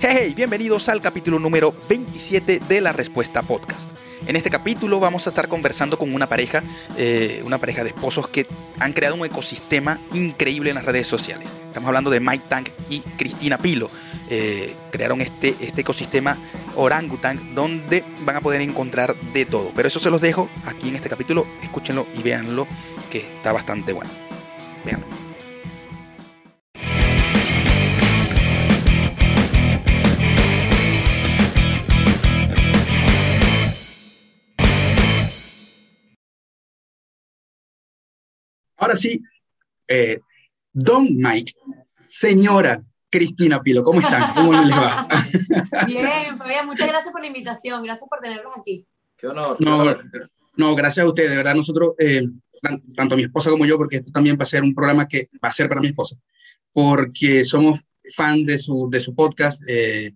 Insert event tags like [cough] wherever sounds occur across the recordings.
Hey, bienvenidos al capítulo número 27 de La Respuesta Podcast. En este capítulo vamos a estar conversando con una pareja, eh, una pareja de esposos que han creado un ecosistema increíble en las redes sociales. Estamos hablando de Mike Tank y Cristina Pilo. Eh, crearon este, este ecosistema Orangutan donde van a poder encontrar de todo. Pero eso se los dejo aquí en este capítulo. Escúchenlo y véanlo que está bastante bueno. Véanlo. Ahora sí, eh, Don Mike, señora Cristina Pilo, ¿cómo están? ¿Cómo les va? [laughs] Bien, Fabián, muchas gracias por la invitación, gracias por tenerlos aquí. Qué honor. No, no gracias a ustedes, de verdad, nosotros, eh, tanto mi esposa como yo, porque esto también va a ser un programa que va a ser para mi esposa, porque somos fan de su, de su podcast. Eh,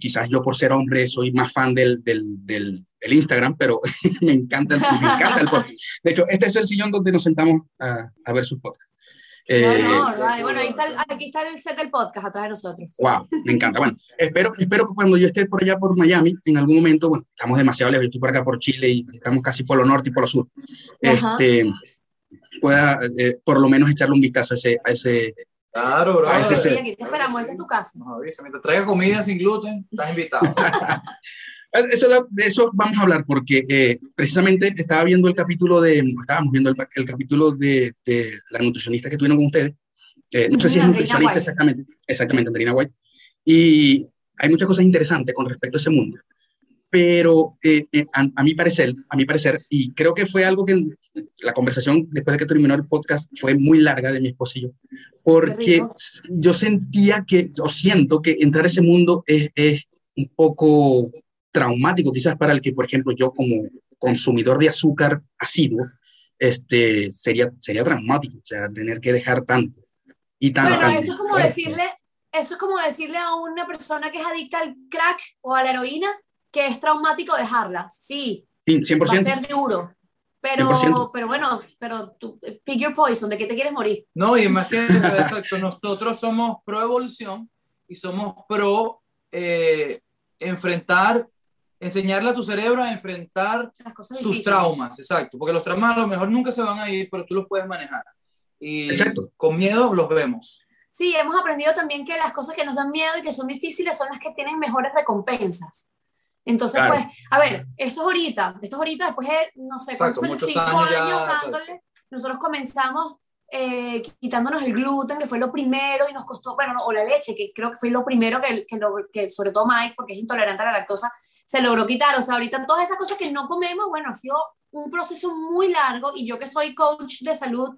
quizás yo por ser hombre soy más fan del, del, del, el Instagram, pero [laughs] me, encanta, me encanta el podcast. De hecho, este es el sillón donde nos sentamos a, a ver sus podcasts. Eh, no, no, vale. Bueno, está aquí está el set del podcast atrás de nosotros. Wow, me encanta. Bueno, espero, espero que cuando yo esté por allá por Miami, en algún momento, bueno, estamos demasiado lejos, yo estoy por acá por Chile y estamos casi por lo norte y por lo sur, este, pueda eh, por lo menos echarle un vistazo a ese, a ese Claro, bro. A ese sí, aquí te esperamos, esta es tu casa. No, avisa, mientras traiga comida sin gluten, estás invitado. [laughs] Eso, de eso vamos a hablar porque eh, precisamente estaba viendo el capítulo de, estábamos viendo el, el capítulo de, de, la nutricionista que tuvieron con ustedes. Eh, no sé si es nutricionista exactamente, exactamente, Andrina White. Y hay muchas cosas interesantes con respecto a ese mundo. Pero eh, eh a, a, mi parecer, a mi parecer, y creo que fue algo que la conversación después de que terminó el podcast fue muy larga de mi esposillo, porque yo sentía que, o siento que entrar a ese mundo es, es un poco traumático quizás para el que, por ejemplo, yo como consumidor de azúcar asiduo, este, sería, sería traumático, o sea, tener que dejar tanto. Y tanto. Bueno, eso es como decirle, eso es como decirle a una persona que es adicta al crack o a la heroína que es traumático dejarla. Sí, sí 100%. va a ser duro. Pero, pero bueno, pero tú, pick your poison, ¿de qué te quieres morir? No, y más que [laughs] exacto, nosotros somos pro evolución y somos pro eh, enfrentar enseñarle a tu cerebro a enfrentar sus difíciles. traumas, exacto, porque los traumas a lo mejor nunca se van a ir, pero tú los puedes manejar. Y exacto. con miedo los vemos. Sí, hemos aprendido también que las cosas que nos dan miedo y que son difíciles son las que tienen mejores recompensas. Entonces, claro. pues, a ver, esto es ahorita, esto es ahorita, después de, no sé, exacto, muchos cinco años, años dándole, nosotros comenzamos eh, quitándonos el gluten, que fue lo primero y nos costó, bueno, no, o la leche, que creo que fue lo primero que, que, lo, que sobre todo Mike, porque es intolerante a la lactosa, se logró quitar. O sea, ahorita todas esas cosas que no comemos, bueno, ha sido un proceso muy largo y yo que soy coach de salud,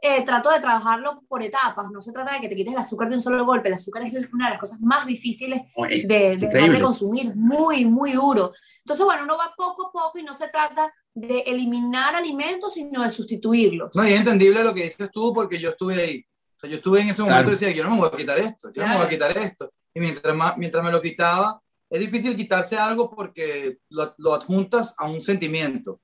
eh, trato de trabajarlo por etapas. No se trata de que te quites el azúcar de un solo golpe. El azúcar es una de las cosas más difíciles de, de, de consumir, muy, muy duro. Entonces, bueno, uno va poco a poco y no se trata de eliminar alimentos, sino de sustituirlos. No, y es entendible lo que dices tú porque yo estuve ahí. O sea, yo estuve en ese momento claro. y decía, yo no me voy a quitar esto, yo claro. no me voy a quitar esto. Y mientras, más, mientras me lo quitaba, es difícil quitarse algo porque lo, lo adjuntas a un sentimiento.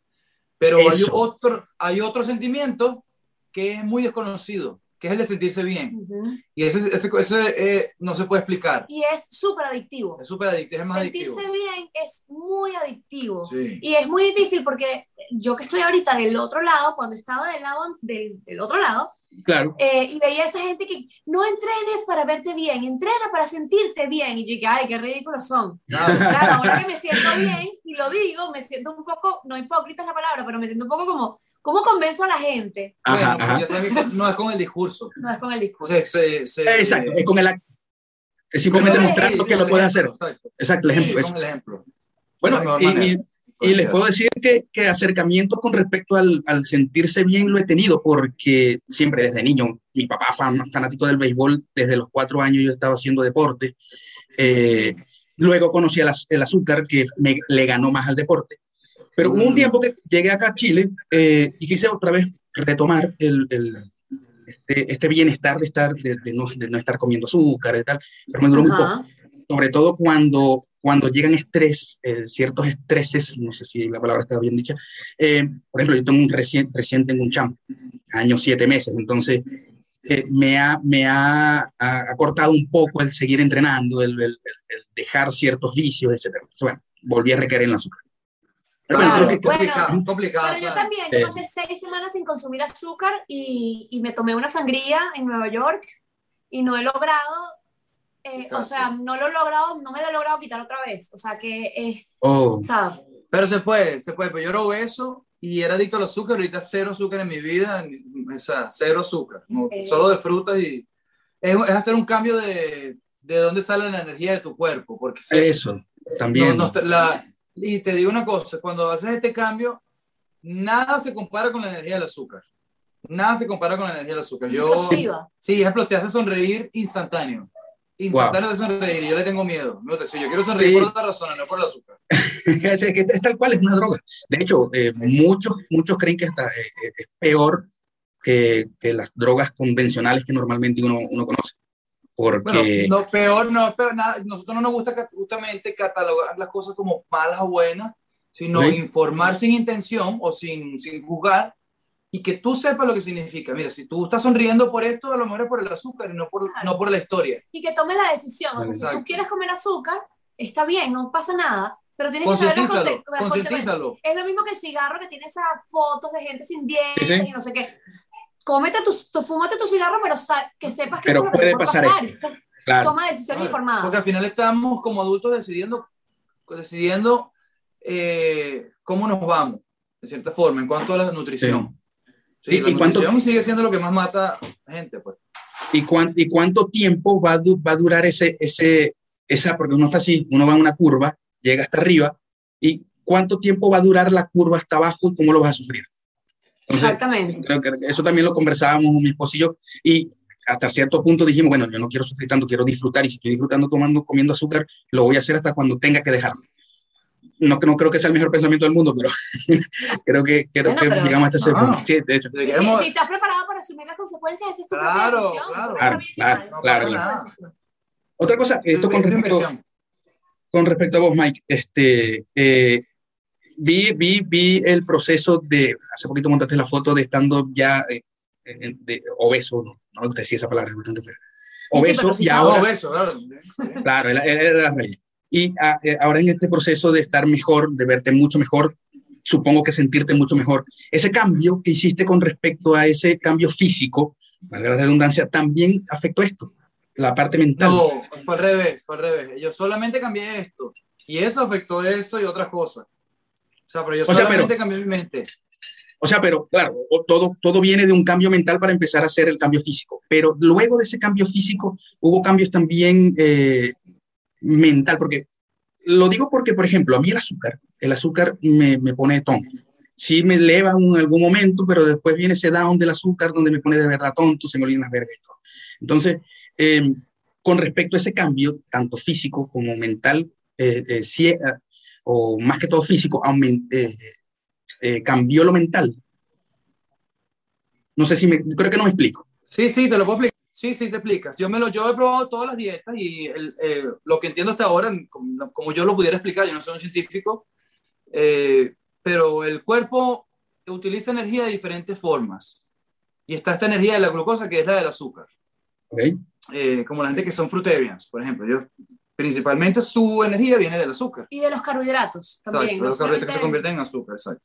Pero hay otro, hay otro sentimiento que es muy desconocido, que es el de sentirse bien. Uh -huh. Y ese, ese, ese eh, no se puede explicar. Y es súper adictivo. Es súper adictivo, es más sentirse adictivo. bien es muy adictivo. Sí. Y es muy difícil porque yo que estoy ahorita del otro lado, cuando estaba del, lado, del, del otro lado, Claro. Eh, y veía a esa gente que no entrenes para verte bien, entrena para sentirte bien. Y yo dije, ay, qué ridículos son. Claro, [laughs] claro ahora que me siento bien y lo digo, me siento un poco, no hipócrita es la palabra, pero me siento un poco como, ¿cómo convenzo a la gente? Ajá, bueno, ajá. Sé, no es con el discurso. No es con el discurso. Se, se, se, Exacto, es con el acto. Es simplemente mostrando que lo puede hacer. Exacto, el ejemplo. Sí, con el ejemplo. Bueno, y, y les puedo decir que, que acercamientos con respecto al, al, sentirse bien lo he tenido, porque siempre desde niño, mi papá fan, fanático del béisbol, desde los cuatro años yo estaba haciendo deporte. Eh, luego conocí el, el azúcar, que me, le ganó más al deporte. Pero hubo un tiempo que llegué acá a Chile eh, y quise otra vez retomar el, el este, este, bienestar de, estar, de, de, no, de, no, estar comiendo azúcar y tal, pero me duró muy poco. Sobre todo cuando cuando llegan estrés, eh, ciertos estreses, no sé si la palabra está bien dicha, eh, por ejemplo, yo tengo un recién, recién tengo un champ, años siete meses, entonces eh, me, ha, me ha, cortado un poco el seguir entrenando, el, el, dejar ciertos vicios, etc. bueno, volví a recaer en el azúcar. Bueno, complicado, yo también, yo pasé seis semanas sin consumir azúcar y, y, me tomé una sangría en Nueva York y no he logrado, eh, o sea, no lo he logrado, no me lo he logrado quitar otra vez. O sea, que es, oh. Pero se puede, se puede, pero yo era obeso y era adicto al azúcar, ahorita cero azúcar en mi vida, o sea, cero azúcar, solo de frutas y es, hacer un cambio de, de dónde sale la energía de tu cuerpo, porque eso también. Y te digo una cosa, cuando haces este cambio, nada se compara con la energía del azúcar. Nada se compara con la energía del azúcar. Yo, sí, ejemplo, te hace sonreír instantáneo. Instantáneo de sonreír y yo le tengo miedo. No te, yo quiero sonreír por otra razón, no por el azúcar. [laughs] es, tal cual, es una droga. De hecho, eh, muchos, muchos creen que hasta, eh, eh, es peor que, que, las drogas convencionales que normalmente uno, uno conoce. Porque... no, peor, no, peor, nada. Nosotros no nos gusta justamente catalogar las cosas como malas o buenas, sino informar sin intención o sin, sin juzgar y que tú sepas lo que significa. Mira, si tú estás sonriendo por esto, a lo mejor es por el azúcar y no por, no por la historia. Y que tomes la decisión. O sea, si tú quieres comer azúcar, está bien, no pasa nada. Pero tienes que saber los Es lo mismo que el cigarro que tiene esas fotos de gente sin dientes y no sé qué. Cómete tu, fúmate tu cigarro, pero que sepas que pero puede pasar. Claro. Toma decisiones informadas. Porque al final estamos como adultos decidiendo, decidiendo eh, cómo nos vamos, de cierta forma, en cuanto a la nutrición. Sí, la ¿y cuánto, sigue siendo lo que más mata a gente, pues. ¿Y, ¿Y cuánto tiempo va a, va a durar ese, ese, esa, porque uno está así, uno va en una curva, llega hasta arriba, y cuánto tiempo va a durar la curva hasta abajo y cómo lo vas a sufrir? Exactamente. Creo que eso también lo conversábamos mi esposo y yo, y hasta cierto punto dijimos, bueno, yo no quiero sufrir tanto, quiero disfrutar, y si estoy disfrutando tomando, comiendo azúcar, lo voy a hacer hasta cuando tenga que dejarlo. No, no creo que sea el mejor pensamiento del mundo, pero [laughs] creo que, creo que llegamos hasta ese punto. Sí, de hecho. Si, estás preparado para asumir las consecuencias, esa es tu claro, propia decisión. Claro, claro, claro, claro, Otra cosa, esto con respecto, con respecto a vos, Mike, este, eh, vi, vi, vi el proceso de, hace poquito montaste la foto de estando ya eh, de, obeso, no, no te decía esa palabra, bastante. Obeso y ahora... Obeso, claro. Claro, era, era la realidad. Y ah, eh, ahora en este proceso de estar mejor, de verte mucho mejor, supongo que sentirte mucho mejor, ese cambio que hiciste con respecto a ese cambio físico, valga la redundancia, también afectó esto, la parte mental. No, fue al revés, fue al revés. Yo solamente cambié esto y eso afectó eso y otras cosas. O sea, pero yo solamente cambié mi mente. O sea, pero claro, todo, todo viene de un cambio mental para empezar a hacer el cambio físico. Pero luego de ese cambio físico hubo cambios también eh, mental, porque lo digo porque, por ejemplo, a mí el azúcar, el azúcar me, me pone tonto. Sí me eleva en algún momento, pero después viene ese down del azúcar donde me pone de verdad tonto, se me olvidan las vergas y todo. Entonces, em, con respecto a ese cambio, tanto físico como mental, eh, eh, eh o más que todo físico, eh, cambió lo mental. No sé si me, creo que no me explico. Sí, sí, te lo puedo explicar. Sí, sí, te explicas. Yo, me lo, yo he probado todas las dietas y eh, lo que entiendo hasta ahora, como, yo lo pudiera explicar, yo no soy un científico, eh, pero el cuerpo utiliza energía de diferentes formas. Y está esta energía de la glucosa que es la del azúcar. Okay. Eh, como la gente que son fruitarians, por ejemplo. Yo, principalmente su energía viene del azúcar. Y de los carbohidratos también. Exacto, de los carbohidratos que se convierten en azúcar, exacto.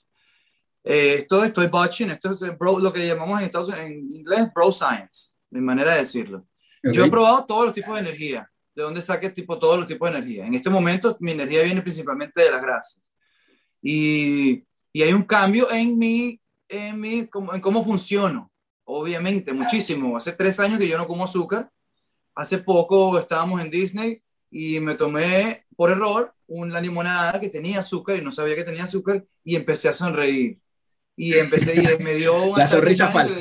esto estoy botching, esto es lo que llamamos en, Estados, en inglés bro science mi manera de decirlo. Yo he probado todos los tipos de energía, de dónde saque tipo, todos los tipos de energía. En este momento mi energía viene principalmente de las grasas. Y, y hay un cambio en mi, en mi en cómo funciono, obviamente, muchísimo. Hace tres años que yo no como azúcar. Hace poco estábamos en Disney y me tomé por error una limonada que tenía azúcar y no sabía que tenía azúcar y empecé a sonreír y empecé y me dio [laughs] una la sonrisa falsa.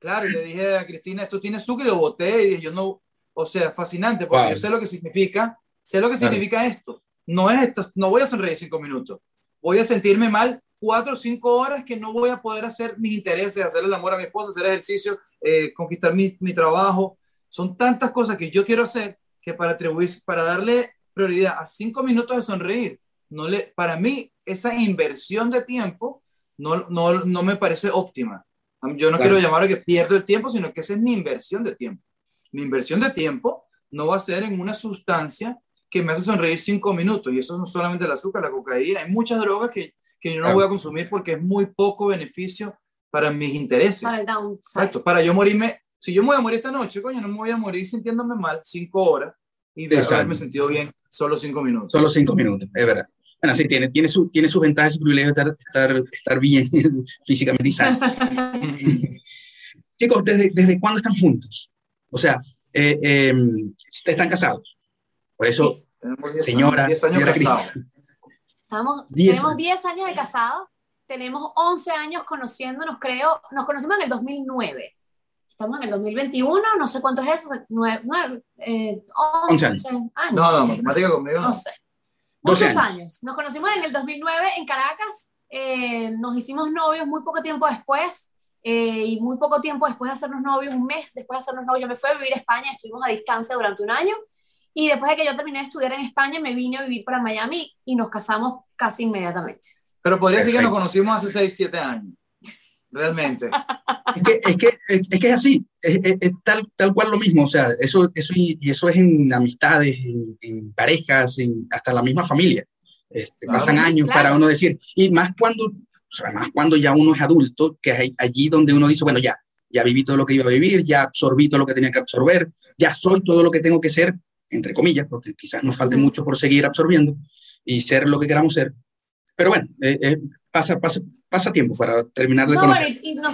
claro, y le dije a Cristina, esto tiene azúcar y lo boté y dije, yo no, o sea, fascinante, porque yo sé lo que significa, sé lo que significa esto. No es esto, no voy a sonreír cinco minutos, voy a sentirme mal cuatro o cinco horas que no voy a poder hacer mis intereses, hacer el amor a mi esposa, hacer ejercicio, eh, conquistar mi, mi, trabajo. Son tantas cosas que yo quiero hacer que para atribuir, para darle prioridad a cinco minutos de sonreír, no le, para mí esa inversión de tiempo no, no, no me parece óptima. Yo no quiero llamar a que pierdo el tiempo, sino que esa es mi inversión de tiempo. Mi inversión de tiempo no va a ser en una sustancia que me hace sonreír cinco minutos. Y eso no solamente el azúcar, la cocaína. Hay muchas drogas que, que yo no voy a consumir porque es muy poco beneficio para mis intereses. Para, para yo morirme, si yo me voy a morir esta noche, coño, no me voy a morir sintiéndome mal cinco horas y de haberme sentido bien solo cinco minutos. Solo cinco minutos, es verdad. Bueno, sí, tiene, tiene, su, tiene sus ventajas y su privilegio de estar, estar, estar bien [laughs] físicamente y sano. [laughs] Chicos, ¿desde, ¿desde cuándo están juntos? O sea, eh, eh, están casados. Por eso, señora, años señora Estamos, tenemos 10 años de casados, tenemos 11 años conociéndonos, creo, nos conocimos en el 2009. Estamos en el 2021, no sé cuánto es eso, 9, 9 eh, 11, años. No, no, matemática conmigo no. No sé. Muchos años. Nos conocimos en el 2009 en Caracas, eh, nos hicimos novios muy poco tiempo después, eh, y muy poco tiempo después de hacernos novios, un mes después de hacernos novios, yo me fui a vivir a España, estuvimos a distancia durante un año, y después de que yo terminé de estudiar en España, me vine a vivir para Miami y nos casamos casi inmediatamente. Pero podría decir que nos conocimos hace 6, 7 años. Realmente. Es que es, que, es, que es así, es, tal, tal cual lo mismo, o sea, eso, eso, y, eso es en amistades, en, parejas, en, hasta la misma familia. Este, pasan años para uno decir, y más cuando, o sea, más cuando ya uno es adulto, que es allí donde uno dice, bueno, ya, ya viví todo lo que iba a vivir, ya absorbí todo lo que tenía que absorber, ya soy todo lo que tengo que ser, entre comillas, porque quizás nos falte mucho por seguir absorbiendo y ser lo que queramos ser. Pero bueno, eh, eh, pasa, pasa, pasa tiempo para terminar de no, Y, no,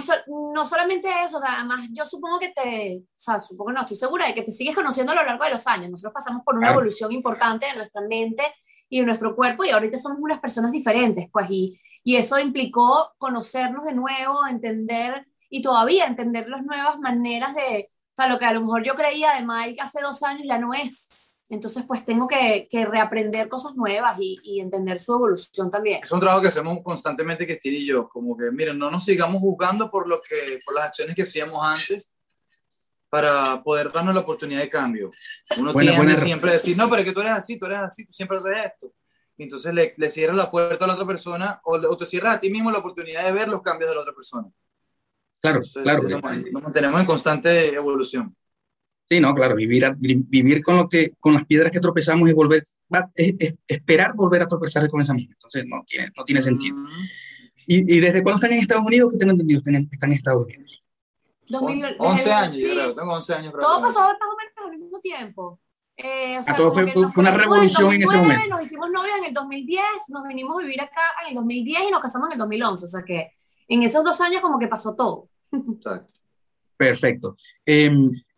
no, solamente eso, además yo supongo que te, o sea, supongo no, estoy segura de que te sigues conociendo a lo largo de los años. Nosotros pasamos por una evolución importante de nuestra mente y de nuestro cuerpo y ahorita somos unas personas diferentes, pues, y, y eso implicó conocernos de nuevo, entender y todavía entender las nuevas maneras de, o sea, lo que a lo mejor yo creía de Mike hace dos años ya no es. Entonces, pues tengo que, que reaprender cosas nuevas y, y, entender su evolución también. Es un trabajo que hacemos constantemente, Cristina y yo, como que, miren, no nos sigamos juzgando por, lo que, por las acciones que hacíamos antes para poder darnos la oportunidad de cambio. Uno tiene tiende siempre a decir, no, pero es que tú eres así, tú eres así, tú siempre haces esto. Y entonces le, le cierras la puerta a la otra persona o, o, te cierras a ti mismo la oportunidad de ver los cambios de la otra persona. Claro, claro. Nos, mantenemos en constante evolución. Sí, no, claro, vivir, vivir con, lo que, con las piedras que tropezamos y volver, esperar volver a tropezar con esa misma. Entonces, no tiene, no tiene sentido. ¿Y, ¿Y, desde cuándo están en Estados Unidos? ¿Qué tengo entendido? Están en, están en Estados Unidos. 11 años, yo creo, tengo 11 años. Todo pasó más o menos al mismo tiempo. Eh, o sea, ah, todo fue, fue una revolución en, 2009, en, ese momento. Nos hicimos novios en el 2010, nos vinimos a vivir acá en el 2010 y nos casamos en el 2011. O sea que en esos dos años como que pasó todo. [laughs] Exacto. Perfecto. Eh,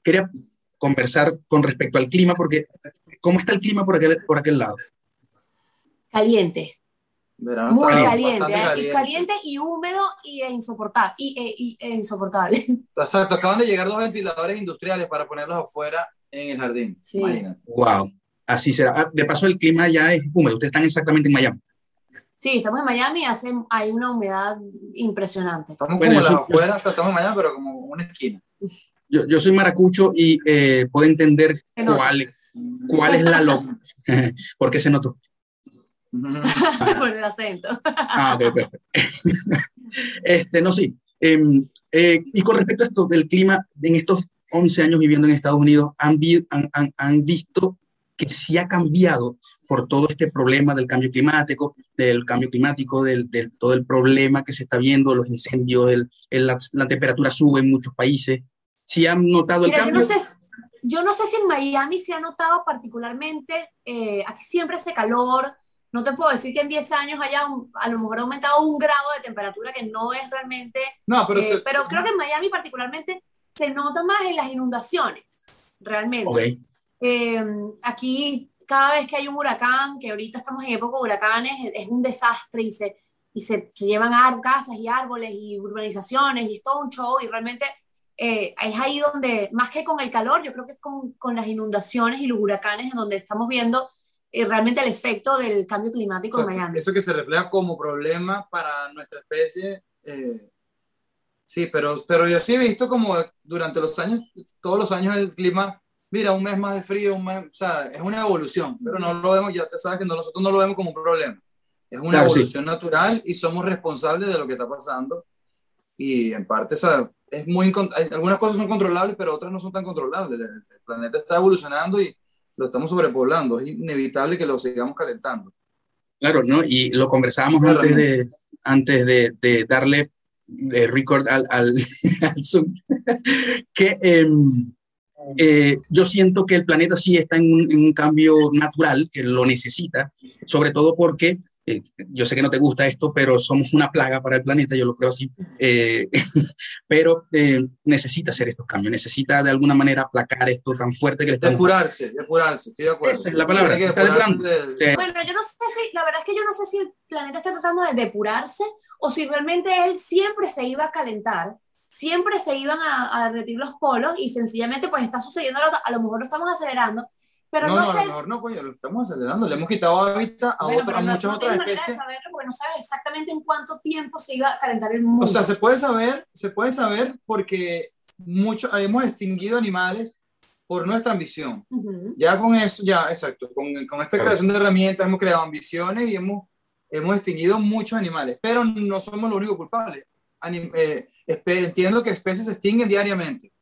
quería conversar con respecto al clima, porque ¿cómo está el clima por aquel, por aquel lado? Caliente. Muy caliente, caliente. Y caliente y húmedo y insoportable. Y, e, y, e insoportable. [laughs] Exacto, acaban de llegar dos ventiladores industriales para ponerlos afuera en el jardín. Sí. Wow, así será. Ah, de paso, el clima ya es húmedo. Ustedes están exactamente en Miami. Sí, estamos en Miami, hace, hay una humedad impresionante. Estamos como afuera, estamos en Miami, pero como una esquina. Yo, yo soy maracucho y eh, puedo entender cuál, cuál es la lógica. [laughs] ¿Por qué se notó? [laughs] Por el acento. ah, ok, perfecto. [laughs] este, no, sí. Em, eh, y con respecto a esto del clima, en estos 11 años viviendo en Estados Unidos, han, han, han, han visto que sí ha cambiado por todo este problema del cambio climático, del cambio climático, del, del todo el problema que se está viendo, los incendios, el, el, la, la, temperatura sube en muchos países. ¿Sí han notado el Mira, cambio? Yo no, sé, yo no, sé, si en Miami se ha notado particularmente, eh, aquí siempre hace calor, no te puedo decir que en 10 años haya un, a lo mejor aumentado un grado de temperatura que no es realmente, no, pero, eh, se, pero creo que en Miami particularmente se nota más en las inundaciones, realmente. Okay. Eh, aquí cada vez que hay un huracán, que ahorita estamos en época de huracanes, es un desastre y se, y se, se llevan casas y árboles y urbanizaciones y es todo un show y realmente eh, es ahí donde, más que con el calor, yo creo que es con, con las inundaciones y los huracanes en donde estamos viendo eh, realmente el efecto del cambio climático o sea, en Miami. Eso que se refleja como problema para nuestra especie. Eh, sí, pero, pero yo sí he visto como durante los años, todos los años el clima mira, un mes más de frío, un mes, o sea, es una evolución, pero no lo vemos, ya te sabes que nosotros no lo vemos como un problema. Es una claro, evolución sí. natural y somos responsables de lo que está pasando y en parte es muy, algunas cosas son controlables, pero otras no son tan controlables. El, planeta está evolucionando y lo estamos sobrepoblando. Es inevitable que lo sigamos calentando. Claro, ¿no? Y lo conversábamos antes de, antes de, darle eh, record al, al, [laughs] Zoom, [laughs] que em, eh, yo siento que el planeta sí está en un, en un, cambio natural, que lo necesita, sobre todo porque eh, yo sé que no te gusta esto, pero somos una plaga para el planeta, yo lo creo así, eh, [laughs] pero eh, necesita hacer estos cambios, necesita de alguna manera aplacar esto tan fuerte que le está... Depurarse, depurarse, estoy de acuerdo. Esa es la palabra, está Bueno, yo no sé si, la verdad es que yo no sé si el planeta está tratando de depurarse o si realmente él siempre se iba a calentar, siempre se iban a, a derretir los polos y sencillamente pues está sucediendo, a lo mejor lo estamos acelerando, pero no, no, sé... a lo mejor no, coño, lo estamos acelerando, le hemos quitado hábitat a, otra, a muchas otras especies. saberlo porque no sabes exactamente en cuánto tiempo se iba a calentar el mundo. O sea, se puede saber, se puede saber porque mucho, hemos extinguido animales por nuestra ambición. Ya con eso, ya, exacto, con, con esta creación de herramientas hemos creado ambiciones y hemos, hemos extinguido muchos animales, pero no somos los únicos culpables. Anim, eh, entiendo que especies se extinguen diariamente.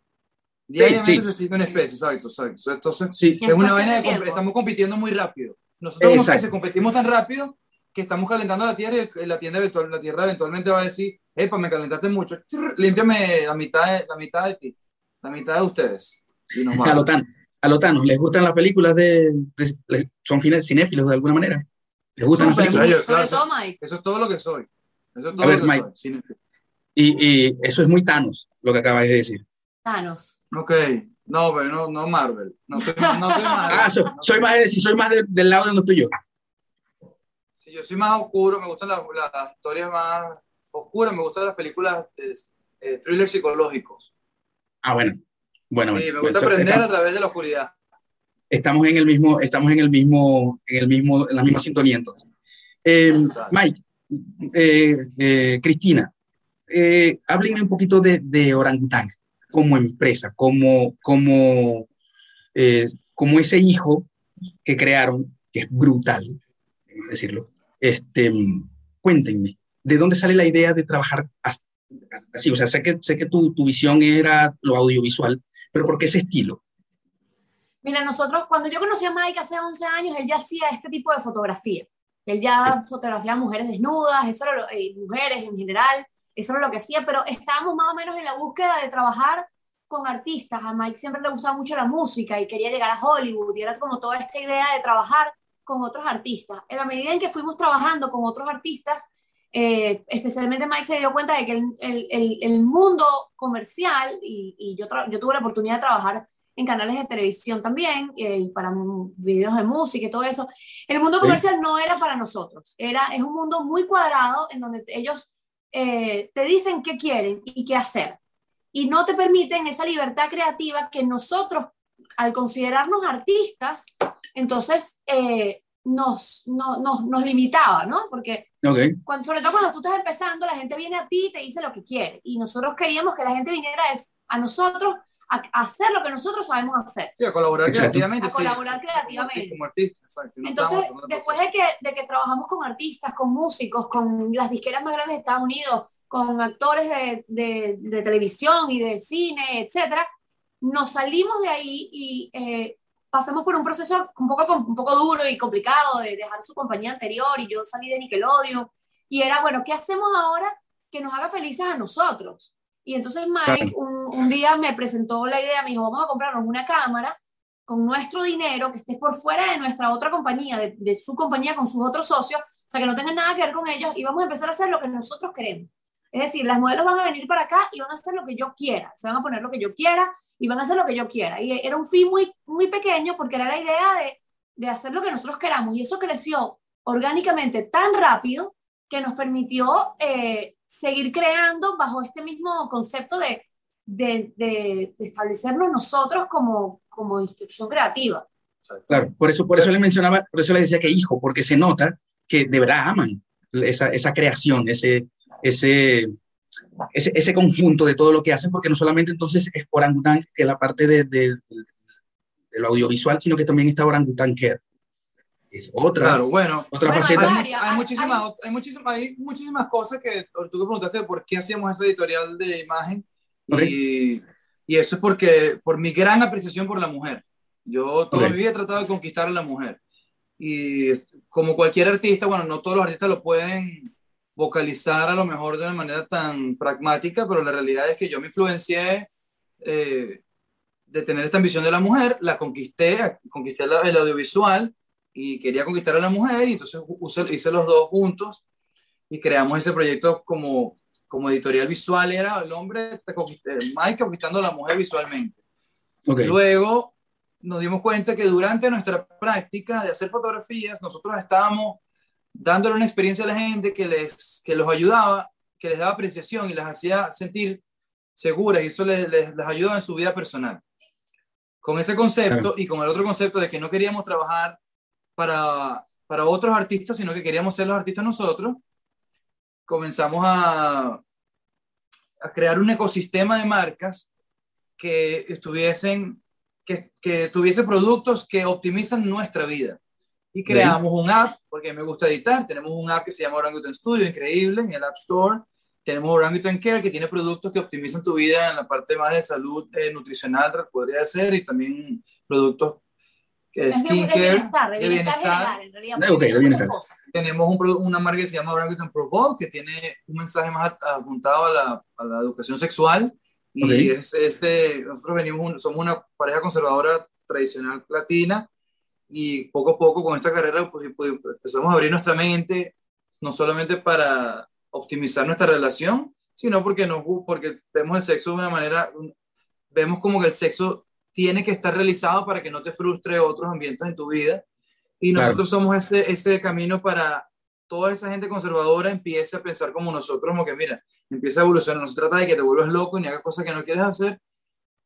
Diariamente se existe una especie, exacto, exacto. Entonces, es una vaina de estamos compitiendo muy rápido. Nosotros que competimos tan rápido que estamos calentando la tierra y la, tienda eventual, la tierra eventualmente va a decir, epa, me calentaste mucho, límpiame la mitad de, la mitad de ti, la mitad de ustedes. Y nos a, Lotan, a Lotanos, ¿les gustan las películas de, son cinéfilos de alguna manera? ¿Les gustan las películas? Claro, eso, eso, es todo lo que soy. Eso es todo lo que soy. Y, y, eso es muy Thanos, lo que acabas de decir. Thanos. Ok, no, pero no, no Marvel. No soy, no soy [laughs] Marvel. Ah, soy, más, de, si soy más del lado de donde estoy yo. Sí, yo soy más oscuro, me gustan las, historias más oscuras, me gustan las películas de eh, thrillers psicológicos. Ah, bueno. Bueno, sí, me gusta aprender a través de la oscuridad. Estamos en el mismo, estamos en el mismo, en el mismo, en la misma sintonía entonces. Eh, Mike, eh, eh Cristina, eh, háblenme un poquito de, de orangután como empresa, como, como, eh, como ese hijo que crearon, que es brutal, decirlo. Este, cuéntenme, ¿de dónde sale la idea de trabajar así? O sea, sé que, sé que tu, tu visión era lo audiovisual, pero ¿por qué ese estilo? Mira, nosotros, cuando yo conocí a Mike hace 11 años, él ya hacía este tipo de fotografía. Él ya fotografiaba mujeres desnudas, eso era eh, mujeres en general, eso era lo que hacía, pero estábamos más o menos en la búsqueda de trabajar con artistas. A Mike siempre le gustaba mucho la música y quería llegar a Hollywood y era como toda esta idea de trabajar con otros artistas. En la medida en que fuimos trabajando con otros artistas, eh, especialmente Mike se dio cuenta de que el, el, el mundo comercial, y, y yo, yo, tuve la oportunidad de trabajar en canales de televisión también, eh, y para videos de música y todo eso, el mundo comercial no era para nosotros, era, es un mundo muy cuadrado en donde ellos eh, te dicen qué quieren y qué hacer. Y no te permiten esa libertad creativa que nosotros, al considerarnos artistas, entonces eh, nos, no, nos, nos, limitaba, ¿no? Porque cuando, sobre todo cuando tú estás empezando, la gente viene a ti y te dice lo que quiere. Y nosotros queríamos que la gente viniera a nosotros a, hacer lo que nosotros sabemos hacer. Sí, a colaborar creativamente. A colaborar creativamente. Como artista, exacto. Entonces, después de que, de que trabajamos con artistas, con músicos, con las disqueras más grandes de Estados Unidos, con actores de, de, de televisión y de cine, etcétera, nos salimos de ahí y eh, pasamos por un proceso un poco, un poco duro y complicado de dejar su compañía anterior y yo salí de Nickelodeon y era, bueno, ¿qué hacemos ahora que nos haga felices a nosotros? Y entonces Mike un, un, día me presentó la idea, me dijo, vamos a comprarnos una cámara con nuestro dinero que esté por fuera de nuestra otra compañía, de, de, su compañía con sus otros socios, o sea, que no tenga nada que ver con ellos, y vamos a empezar a hacer lo que nosotros queremos. Es decir, las modelos van a venir para acá y van a hacer lo que yo quiera, se van a poner lo que yo quiera y van a hacer lo que yo quiera. Y era un fin muy, muy pequeño porque era la idea de, de hacer lo que nosotros queramos. Y eso creció orgánicamente tan rápido que nos permitió eh, seguir creando bajo este mismo concepto de, de, establecernos nosotros como, como institución creativa. Claro, por eso, por eso le mencionaba, por eso le decía que hijo, porque se nota que de verdad aman esa, esa creación, ese, ese, ese, ese, conjunto de todo lo que hacen, porque no solamente entonces es Orangutan, que es la parte de, de, de, lo audiovisual, sino que también está Orangutan Care, es otra, claro, bueno, otra bueno, faceta. Hay, hay, muchísimas, hay, muchísimas, hay muchísimas cosas que tú que preguntaste por qué hacíamos ese editorial de imagen. Okay. Y, y, eso es porque, por mi gran apreciación por la mujer. Yo toda okay. mi vida he tratado de conquistar a la mujer. Y como cualquier artista, bueno, no todos los artistas lo pueden vocalizar a lo mejor de una manera tan pragmática, pero la realidad es que yo me influencié eh, de tener esta ambición de la mujer, la conquisté, conquisté el audiovisual y quería conquistar a la mujer y entonces hice los dos juntos y creamos ese proyecto como, como editorial visual, era el hombre, Mike conquistando a la mujer visualmente. Okay. Luego nos dimos cuenta que durante nuestra práctica de hacer fotografías, nosotros estábamos dándole una experiencia a la gente que, les, que los ayudaba, que les daba apreciación y las hacía sentir seguras y eso les, les, les ayudaba en su vida personal. Con ese concepto claro. y con el otro concepto de que no queríamos trabajar para, para otros artistas, sino que queríamos ser los artistas nosotros, comenzamos a, a crear un ecosistema de marcas que estuviesen, que, que tuviese productos que optimizan nuestra vida. Y creamos un app, porque me gusta editar, tenemos un app que se llama Orangutan Studio, increíble, en el App Store. Tenemos Orangutan Care, que tiene productos que optimizan tu vida en la parte más de salud eh, nutricional, podría ser, y también productos skincare. De bienestar, de bienestar, general, en realidad. Okay, de bienestar. Tenemos un, una marca que se llama Orangutan Provoke, que tiene un mensaje más apuntado a la, a la educación sexual. Y okay. es, este, nosotros venimos, somos una pareja conservadora tradicional latina, y poco a poco con esta carrera pues, pues, empezamos a abrir nuestra mente, no solamente para optimizar nuestra relación, sino porque, nos, porque vemos el sexo de una manera, vemos como que el sexo tiene que estar realizado para que no te frustre otros ambientes en tu vida. Y nosotros claro. somos ese, ese camino para toda esa gente conservadora empiece a pensar como nosotros, como que mira, empieza a evolucionar, no se trata de que te vuelvas loco ni hagas cosas que no quieres hacer,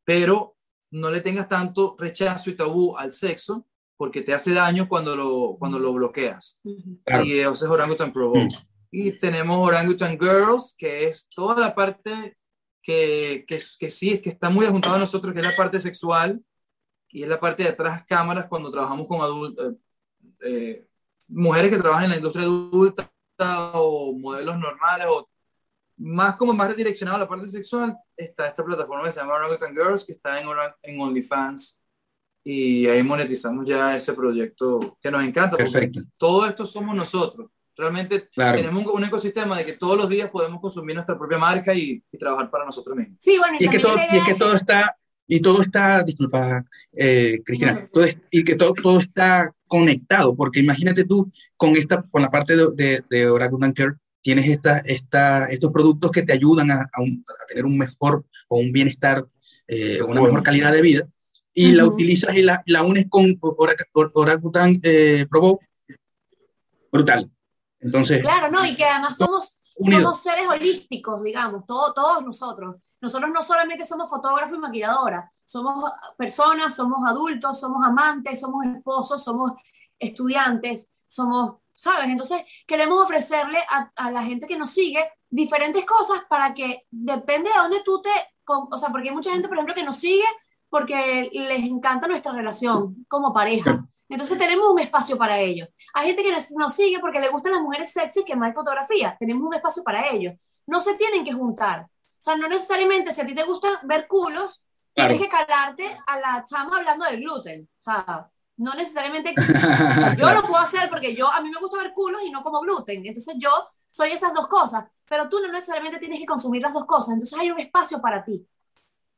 pero no le tengas tanto rechazo y tabú al sexo, porque te hace daño cuando lo, cuando lo bloqueas. Claro. Y eso es Orangutan Pro Bowl. Mm. Y tenemos Orangutan Girls, que es toda la parte que, que, que sí, es que está muy adjuntado a nosotros, que es la parte sexual, y es la parte de atrás cámaras cuando trabajamos con adultos, eh, eh, mujeres que trabajan en la industria adulta o modelos normales o más como más redireccionado a la parte sexual, está esta plataforma que se llama Orangutan Girls, que está en, en OnlyFans y ahí monetizamos ya ese proyecto que nos encanta. Perfecto. Todo esto somos nosotros. Realmente claro. tenemos un, un, ecosistema de que todos los días podemos consumir nuestra propia marca y, y trabajar para nosotros mismos. Sí, bueno, y, y es que todo, y es que todo está y todo está, disculpa, eh, Cristina, todo es, y que todo, todo está conectado, porque imagínate tú con esta, con la parte de, de, de Oracle Care, tienes esta, esta, estos productos que te ayudan a, a, un, a tener un mejor o un bienestar, eh, una mejor calidad de vida, y uh -huh. la utilizas y la, la unes con Oracutan eh, Provo, brutal. Entonces, claro, no, y que además somos, somos seres holísticos, digamos, todo, todos nosotros. Nosotros no solamente somos fotógrafos y maquilladora, somos personas, somos adultos, somos amantes, somos esposos, somos estudiantes, somos, ¿sabes? Entonces queremos ofrecerle a, a la gente que nos sigue diferentes cosas para que depende de dónde tú te, o sea, porque hay mucha gente, por ejemplo, que nos sigue porque les encanta nuestra relación como pareja. Entonces tenemos un espacio para ellos. Hay gente que nos sigue porque le gustan las mujeres sexy que más fotografía. Tenemos un espacio para ellos. No se tienen que juntar. O sea, no necesariamente si a ti te gusta ver culos, claro. tienes que calarte a la chama hablando del gluten. O sea, no necesariamente. O [laughs] sea, yo lo puedo hacer porque yo a mí me gusta ver culos y no como gluten. Entonces yo soy esas dos cosas. Pero tú no necesariamente tienes que consumir las dos cosas. Entonces hay un espacio para ti.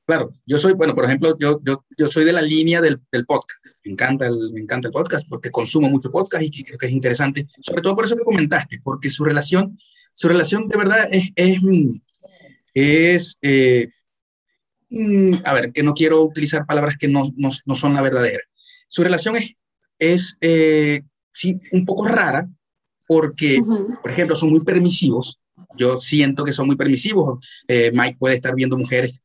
Claro, yo soy, bueno, por ejemplo, yo, yo, yo soy de la línea del, del podcast. Me encanta, el, me encanta el podcast porque consumo mucho podcast y creo que es interesante, sobre todo por eso que comentaste, porque su relación, su relación de verdad es, es, es eh, a ver, que no quiero utilizar palabras que no, no, no son la verdadera. Su relación es, es eh, sí, un poco rara porque, uh -huh. por ejemplo, son muy permisivos. Yo siento que son muy permisivos. Eh, Mike puede estar viendo mujeres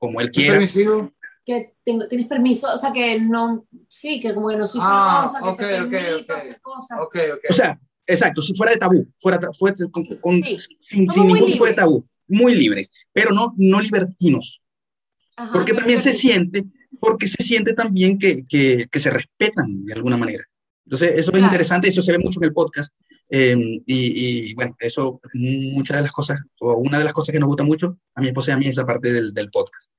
como él quiera. Permisivo? Que tengo, tienes permiso, o sea, que no, sí, que como que no soy ah, cosa, okay, que te okay, okay. Cosas. Okay, okay. O sea, exacto, si fuera de tabú, fuera, fuera con, con, sí. sin, sin ningún tipo de tabú, muy libres, pero no, no libertinos. Ajá, porque también se siente, porque se siente también que, que, que, se respetan de alguna manera. Entonces, eso es interesante, eso se ve mucho en el podcast. Em, y, bueno, eso, muchas de las cosas, o una de las cosas que nos gusta mucho a mi esposa y a mí, esa parte del, del podcast.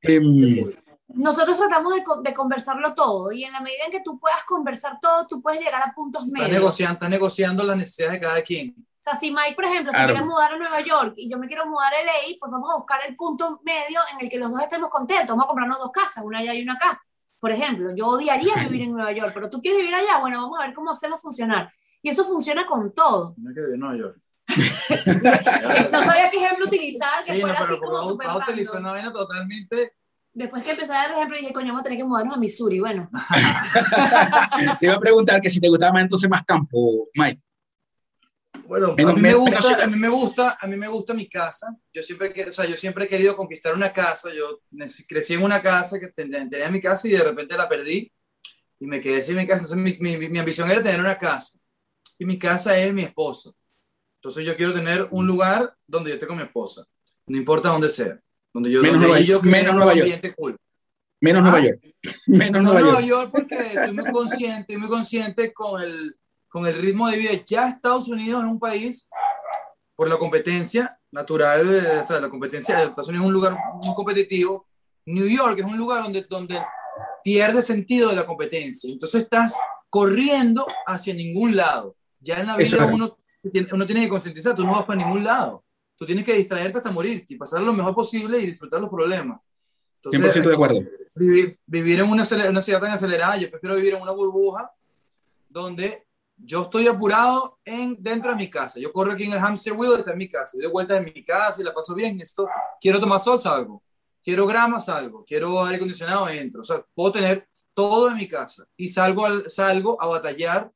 Em, nosotros tratamos de, de, conversarlo todo y en la medida en que tú puedas conversar todo, tú puedes llegar a puntos medios. Está negociando, está negociando las necesidades de cada quien. O sea, si Mike, por ejemplo, se quiere mudar a Nueva York y yo me quiero mudar a LA, pues vamos a buscar el punto medio en el que los dos estemos contentos. Vamos a comprarnos dos casas, una allá y una acá. Por ejemplo, yo odiaría vivir en Nueva York, pero tú quieres vivir allá, bueno, vamos a ver cómo hacemos funcionar. Y eso funciona con todo. [laughs] No York. no sabía qué ejemplo utilizar, que sí, fuera no, pero así como súper a utilizar una vaina totalmente Después que empecé a dar el ejemplo, dije, coño, vamos a tener que mudarnos a Missouri. Bueno. [laughs] te iba a preguntar que si te gustaba más entonces más campo, Mike. Bueno, a, mí me gusta, a mí me gusta, a mí me gusta mi casa. Yo siempre, o sea, yo siempre he querido conquistar una casa. Yo crecí en una casa que tenía mi casa y de repente la perdí y me quedé sin mi casa. Entonces, mi, mi, mi ambición era tener una casa y mi casa es mi esposo. Entonces yo quiero tener un lugar donde yo esté con mi esposa, no importa dónde sea. Donde yo, menos donde Nueva, yo menos Nueva York. Cool. Menos ¿Ah? Nueva York. [laughs] Menos no, Nueva, Nueva York. York. porque estoy muy consciente, muy consciente con el, con el ritmo de vida. Ya Estados Unidos es un país, por la competencia natural, eh, o sea, la competencia, Estados Unidos es un lugar muy competitivo. New York es un lugar donde, donde pierde sentido de la competencia. Entonces estás corriendo hacia ningún lado. Ya en la vida uno, uno tiene que concientizar, tú no vas para ningún lado. Tú tienes que distraerte hasta morir y pasar lo mejor posible y disfrutar los problemas. Entonces, 100% de acuerdo. Vivir, vivir en una, una, ciudad tan acelerada, yo prefiero vivir en una burbuja donde yo estoy apurado en, dentro de mi casa. Yo corro aquí en el hamster wheel, está en mi casa. Yo de vuelta en mi casa y la paso bien. Esto, quiero tomar sol, salgo. Quiero grama, salgo. Quiero aire acondicionado, entro. O sea, puedo tener todo en mi casa y salgo, al, salgo a batallar,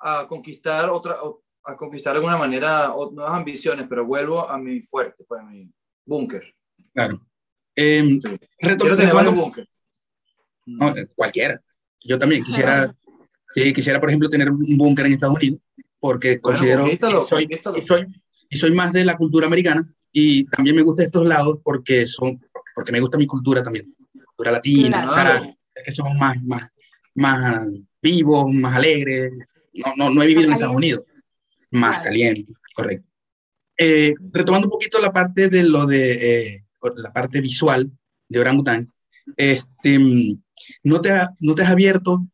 a conquistar otra, a conquistar de alguna manera nuevas ambiciones, pero vuelvo a mi fuerte, pues a mi búnker. Claro. Eh, sí. Quiero tener varios búnker. No, cualquiera. Yo también quisiera, sí, quisiera, por ejemplo, tener un búnker en Estados Unidos, porque bueno, considero que soy, y soy, y soy más de la cultura americana y también me gusta estos lados porque son porque me gusta mi cultura también, cultura latina, Claro. o sea, es que somos más, más, más vivos, más alegres. No, no, no he vivido en Estados Unidos, más Claro. caliente, correcto. Eh, retomando un poquito la parte de lo de eh, la parte visual de Orangután, este, ¿no, te ha- ¿no te has abierto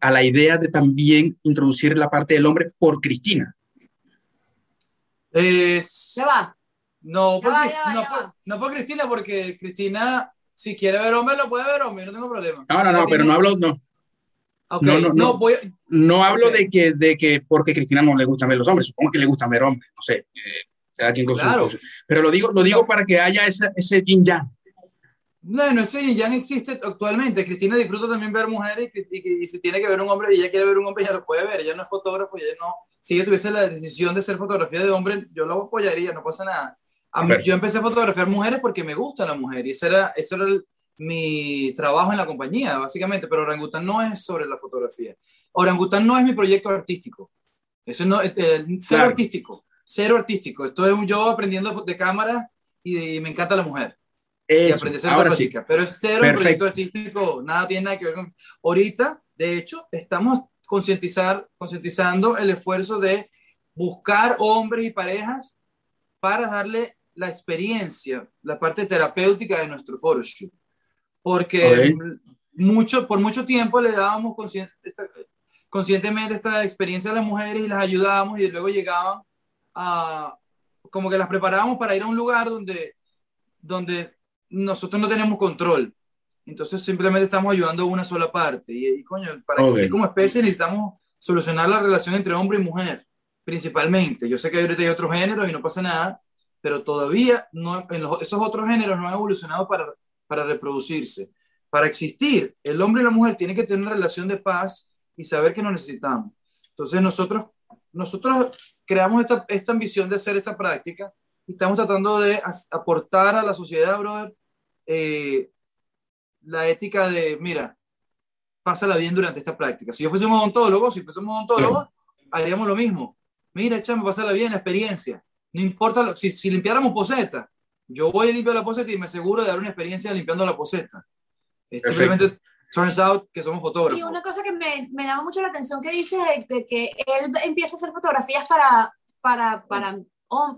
a la idea de también introducir la parte del hombre por Cristina? Eh, Ya va. no, Ya por, va, Cris- ya va, no, ya por- va. no por Cristina, porque Cristina, si quiere ver hombre, lo puede ver hombre, no tengo problema. No, no, no, pero tiene- no hablo, no, Ok, no, no, no. voy a- no hablo Ok. de que, de que porque Cristina no le gustan ver los hombres, supongo que le gustan ver hombres, no sé, eh, cada quien con Claro. su- Pero lo digo, lo digo para que haya esa, ese yin yang. No, no sé, ya no existe actualmente. Cristina disfruta también ver mujeres y, y- y si tiene que ver un hombre y ella quiere ver un hombre, ya lo puede ver. Ella no es fotógrafo, ella no. Si ella tuviese la decisión de hacer fotografía de hombre, yo lo apoyaría, no pasa nada. A mí- yo empecé a fotografiar mujeres porque me gusta la mujer y ese era, ese era el- mi trabajo en la compañía, básicamente. Pero Orangután no es sobre la fotografía. Orangután no es mi proyecto artístico. Eso no, eh, eh, cero Claro. artístico, cero artístico. Estoy yo aprendiendo de cámara y, me encanta la mujer y Eso, hacer ahora sí. Pero es cero Perfecto. proyecto artístico, nada tiene nada que ver con... Ahorita, de hecho, estamos concientizar, concientizando el esfuerzo de buscar hombres y parejas para darle la experiencia, la parte terapéutica de nuestro photoshoot. Porque mucho, por mucho tiempo le dábamos conscien- esta- conscientemente esta experiencia a las mujeres y las ayudábamos y luego llegaban a, como que las preparábamos para ir a un lugar donde, donde nosotros no tenemos control. Entonces simplemente estamos ayudando a una sola parte. Y, y, coño, para Ok. existir como especie necesitamos solucionar la relación entre hombre y mujer, principalmente. Yo sé que ahorita hay otros géneros y no pasa nada, pero todavía no, en los- esos otros géneros no han evolucionado para, para reproducirse. Para existir, el hombre y la mujer tienen que tener una relación de paz y saber que nos necesitamos. Entonces nosotros, nosotros creamos esta, esta ambición de hacer esta práctica y estamos tratando de aportar a la sociedad, brother, eh, la ética de, mira, pásala bien durante esta práctica. Si yo fuese un odontólogo, si fuese un odontólogo, haríamos lo mismo. Mira, chamo, pásala bien la experiencia. No importa, lo- si, si limpiáramos poseta, yo voy a limpiar la poseta y me aseguro de dar una experiencia limpiando la poseta. Perfecto. simplemente turns out que somos fotógrafos. Y una cosa que me, me llama mucho la atención que dice de, que él empieza a hacer fotografías para, para, para,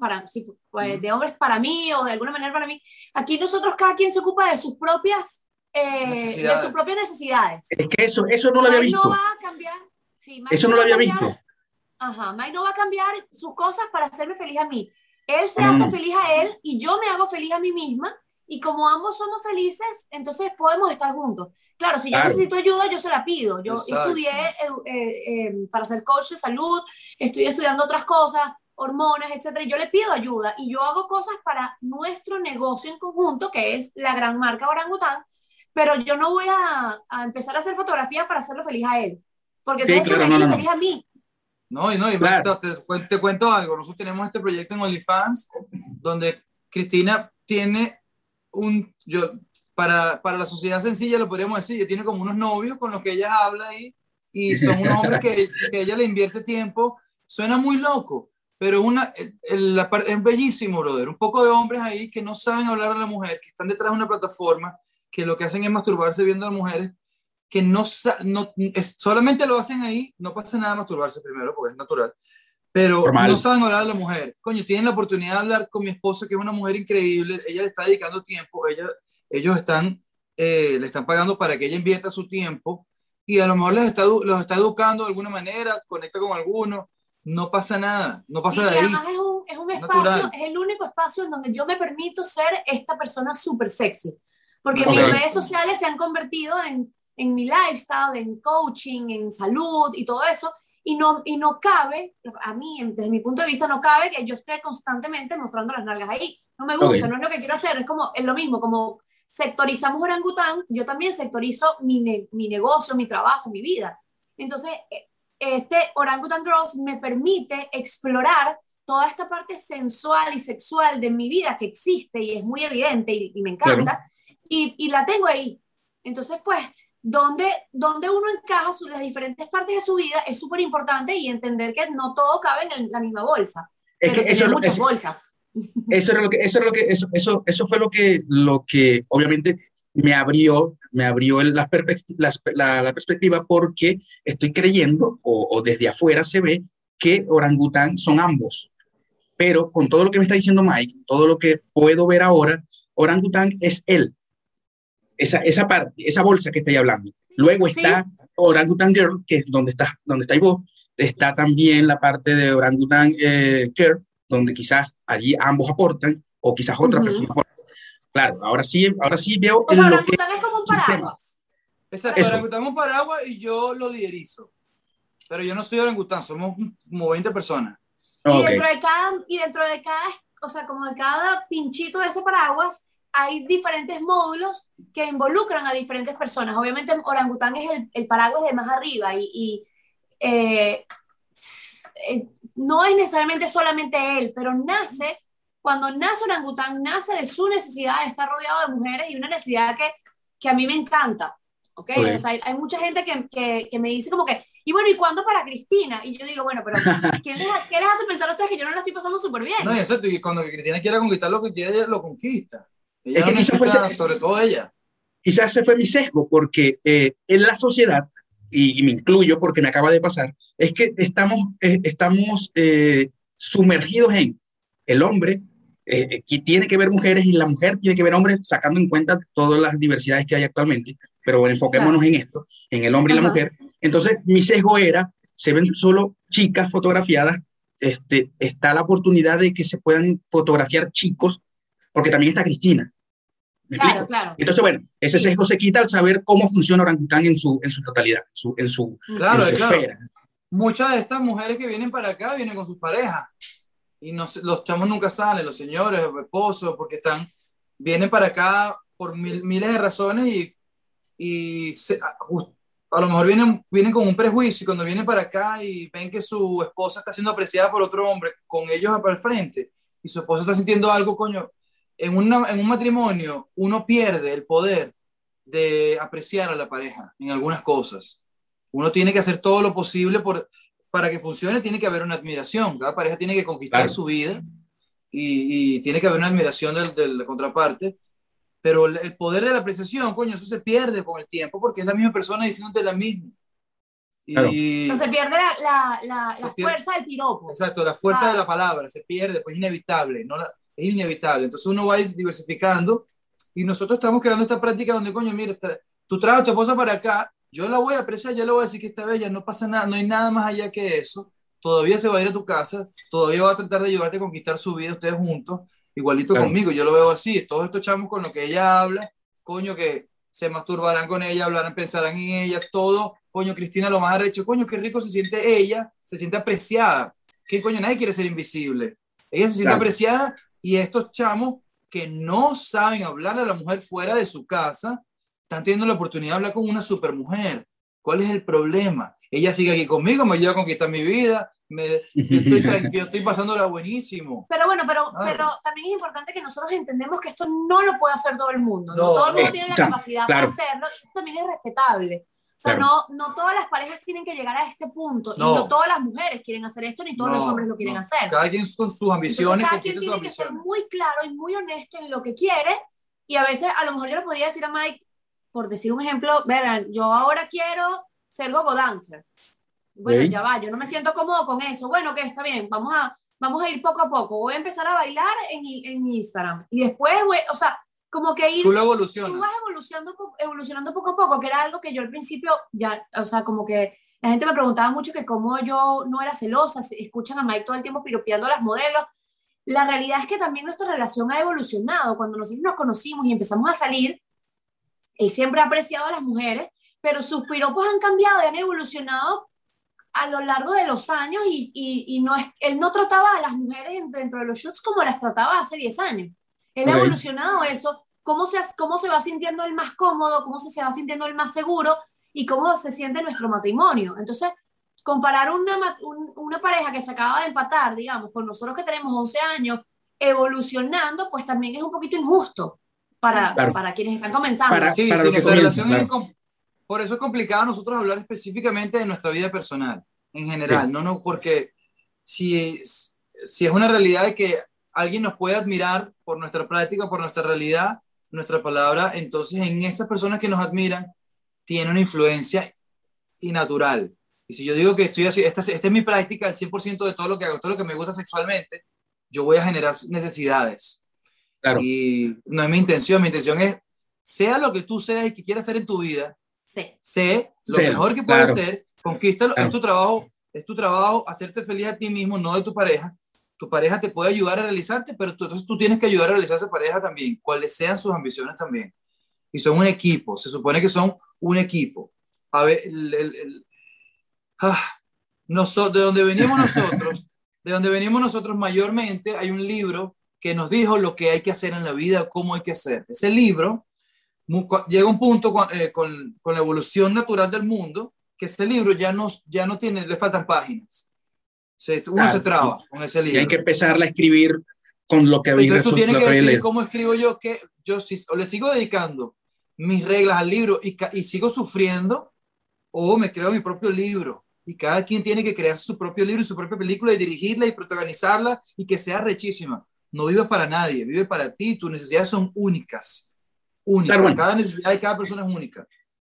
para sí, pues, de hombres para mí o de alguna manera para mí. Aquí nosotros cada quien se ocupa de sus propias, eh, de sus propias necesidades. Es que eso, eso no lo había visto. no va a cambiar. Sí, eso no lo había visto. Ajá, Mike no va a cambiar sus cosas para hacerme feliz a mí. Él se hace mm. feliz a él y yo me hago feliz a mí misma y como ambos somos felices, entonces podemos estar juntos. Claro, si yo necesito ayuda, yo se la pido. Yo estudié eh, em, para ser coach de salud, estoy estudiando otras cosas, hormonas, etcétera, y yo le pido ayuda y yo hago cosas para nuestro negocio en conjunto, que es la gran marca Orangután, pero yo no voy a, a empezar a hacer fotografías para hacerlo feliz a él, porque sí, claro, no, feliz a mí. No, y no, y te, te, cuento algo. Nosotros tenemos este proyecto en OnlyFans donde Cristina tiene un, yo, para, para la sociedad sencilla lo podríamos decir, ella tiene como unos novios con los que ella habla ahí y son unos hombres que, que ella le invierte tiempo. Suena muy loco, pero una, el, es bellísimo, brother. Un poco de hombres ahí que no saben hablar a la mujer, que están detrás de una plataforma, que lo que hacen es masturbarse viendo a las mujeres, que no, no es, solamente lo hacen ahí, no pasa nada masturbarse primero, porque es natural, pero no saben hablar a la mujer. Coño, tienen la oportunidad de hablar con mi esposa, que es una mujer increíble, ella le está dedicando tiempo, ella, ellos están, eh, le están pagando para que ella invierta su tiempo y a lo mejor les está, los está educando de alguna manera, conecta con alguno, no pasa nada, no pasa de ahí. Además es un, es un espacio, es el único espacio en donde yo me permito ser esta persona súper sexy, porque mis redes sociales se han convertido en, en mi lifestyle, en coaching, en salud y todo eso, y no, y no cabe, a mí, desde mi punto de vista, no cabe que yo esté constantemente mostrando las nalgas ahí. No me gusta, no es lo que quiero hacer, es como, es lo mismo, como sectorizamos orangután, yo también sectorizo mi, mi negocio, mi trabajo, mi vida. Entonces, e, este Orangutan Girls me permite explorar toda esta parte sensual y sexual de mi vida que existe y es muy evidente y, me encanta, y, y, la tengo ahí. Entonces, pues, donde, donde uno encaja las diferentes partes de su vida es súper importante y entender que no todo cabe en la misma bolsa. Es que eso, muchas bolsas. Eso era lo que, eso, lo que eso, eso, eso fue lo que, lo que obviamente me abrió, me abrió la, la, la, perspectiva porque estoy creyendo, o, o, desde afuera se ve, que orangután son ambos. Pero con todo lo que me está diciendo Mike, todo lo que puedo ver ahora, orangután es él esa, esa parte, esa bolsa que estoy hablando. Luego está Orangutan Girl, que es donde está, donde estáis vos. Está también la parte de Orangutan eh, Care, donde quizás allí ambos aportan, o quizás otra persona aporta. Claro, ahora sí, ahora sí veo. O sea, Orangutan es como un paraguas. Exacto, Orangutan es un paraguas y yo lo liderizo. Pero yo no soy orangután, somos como 20 personas. Y, dentro de cada, y dentro de cada, o sea, como de cada pinchito de ese paraguas, hay diferentes módulos que involucran a diferentes personas. Obviamente orangután es el, el paraguas de más arriba y, eh, eh, no es necesariamente solamente él, pero nace, cuando nace orangután, nace de su necesidad de estar rodeado de mujeres y una necesidad que, que a mí me encanta. ¿okay? O sea, hay, mucha gente que, que, que, me dice como que, y bueno, ¿y cuándo para Cristina? Y yo digo, bueno, pero ¿qué les, ¿qué les hace pensar a ustedes que yo no la estoy pasando súper bien? No, exacto, y cuando Cristina quiera conquistar lo que quiere, lo conquista es que quizás fue, sobre todo ella. Quizás ese fue mi sesgo, porque eh, en la sociedad, y, me incluyo porque me acaba de pasar, es que estamos, eh, estamos eh, sumergidos en el hombre que tiene que ver mujeres y la mujer tiene que ver hombres, sacando en cuenta todas las diversidades que hay actualmente, pero enfoquémonos en esto, en el hombre y la mujer. Entonces, mi sesgo era, se ven solo chicas fotografiadas, este, está la oportunidad de que se puedan fotografiar chicos, porque también está Cristina. Claro, claro. Entonces, bueno, ese sesgo se quita al saber cómo funciona orangután en su, en su totalidad, en su, claro, esfera. Muchas de estas mujeres que vienen para acá vienen con sus parejas y no, los chamos nunca salen, los señores, los esposos, porque están, vienen para acá por miles de razones y, y a, lo mejor vienen, vienen con un prejuicio y cuando vienen para acá y ven que su esposa está siendo apreciada por otro hombre con ellos para el frente y su esposa está sintiendo algo, coño, en, en un matrimonio uno pierde el poder de apreciar a la pareja en algunas cosas. Uno tiene que hacer todo lo posible por, para que funcione, tiene que haber una admiración. Cada pareja tiene que conquistar su vida y, y, tiene que haber una admiración de, de la contraparte. Pero el poder de la apreciación, coño, eso se pierde con el tiempo porque es la misma persona diciéndote la misma. Y... O sea, se pierde la, la, la, fuerza del piropo. Exacto, la fuerza de la palabra se pierde, pues es inevitable, no es inevitable. Entonces uno va a ir diversificando y nosotros estamos creando esta práctica donde, coño, mira, tú traes a tu esposa para acá, yo la voy a apreciar, yo le voy a decir que está bella, no pasa nada, no hay nada más allá que eso. Todavía se va a ir a tu casa, todavía va a tratar de ayudarte a conquistar su vida ustedes juntos, igualito conmigo, yo lo veo así. Todos estos chamos con lo que ella habla, coño, que se masturbarán con ella, hablarán, pensarán en ella, todo. Coño, Cristina lo más arrecho, coño, qué rico se siente ella, se siente apreciada. ¿Qué coño? Nadie quiere ser invisible. Ella se siente apreciada y estos chamos que no saben hablar a la mujer fuera de su casa, están teniendo la oportunidad de hablar con una supermujer. ¿Cuál es el problema? Ella sigue aquí conmigo, me ayuda a conquistar mi vida, me, estoy [laughs] tranquilo, estoy pasándola buenísimo. Pero bueno, pero, pero también es importante que nosotros entendemos que esto no lo puede hacer todo el mundo. No, todo el mundo tiene la capacidad para hacerlo y esto también es respetable. O sea, no, no todas las parejas tienen que llegar a este punto. Y no todas las mujeres quieren hacer esto, ni todos los hombres lo quieren hacer. Cada quien con sus ambiciones. cada quien tiene que ser muy claro y muy honesto en lo que quiere. Y a veces, a lo mejor yo le podría decir a Mike, por decir un ejemplo, verán, yo ahora quiero ser gogo dancer. Bueno, ya va, yo no me siento cómodo con eso. Bueno, que está bien, vamos a, vamos a ir poco a poco. Voy a empezar a bailar en, en Instagram. Y después, o sea, como que ir... Tú lo evolucionas. Tú vas evolucionando, evolucionando poco a poco, que era algo que yo al principio ya, o sea, como que la gente me preguntaba mucho que cómo yo no era celosa, escuchan a Mike todo el tiempo piropeando a las modelos. La realidad es que también nuestra relación ha evolucionado. Cuando nosotros nos conocimos y empezamos a salir, él siempre ha apreciado a las mujeres, pero sus piropos han cambiado y han evolucionado a lo largo de los años y, y, no es, él no trataba a las mujeres dentro de los shoots como las trataba hace 10 años. Él ha evolucionado eso, cómo se, cómo se va sintiendo el más cómodo, cómo se, se va sintiendo el más seguro y cómo se siente nuestro matrimonio. Entonces, comparar una, una pareja que se acaba de empatar, digamos, con nosotros que tenemos 11 años, evolucionando, pues también es un poquito injusto para, para quienes están comenzando. sí, para relación por eso es complicado nosotros hablar específicamente de nuestra vida personal, en general, no, no, porque si, si es una realidad de que alguien nos puede admirar por nuestra práctica, por nuestra realidad, nuestra palabra, entonces en esas personas que nos admiran tiene una influencia innatural. Y si yo digo que estoy así, esta, esta es mi práctica, el 100% de todo lo que hago, todo lo que me gusta sexualmente, yo voy a generar necesidades. Claro. Y no es mi intención, mi intención es, sea lo que tú seas y que quieras hacer en tu vida, sí. sé lo mejor que puedes hacer, conquista, es tu trabajo, es tu trabajo hacerte feliz a ti mismo, no de tu pareja, tu pareja te puede ayudar a realizarte, pero tú, entonces tú tienes que ayudar a realizar a esa pareja también, cuáles sean sus ambiciones también. Y son un equipo, se supone que son un equipo. A ver, ah, de donde venimos nosotros, de donde venimos nosotros mayormente, hay un libro que nos dijo lo que hay que hacer en la vida, cómo hay que hacer. Ese libro llega un punto con, eh, con, con, la evolución natural del mundo, que ese libro ya no, ya no tiene, le faltan páginas uno se traba con ese libro. Y hay que empezar a escribir con lo que Entonces tú tienes que decir cómo escribo yo, que yo si, o le sigo dedicando mis reglas al libro y, y sigo sufriendo, o me creo mi propio libro. Y cada quien tiene que crear su propio libro y su propia película y dirigirla y protagonizarla y que sea rechísima. No vive para nadie, vive para ti. Tus necesidades son únicas. Únicas. Cada necesidad de cada persona es única.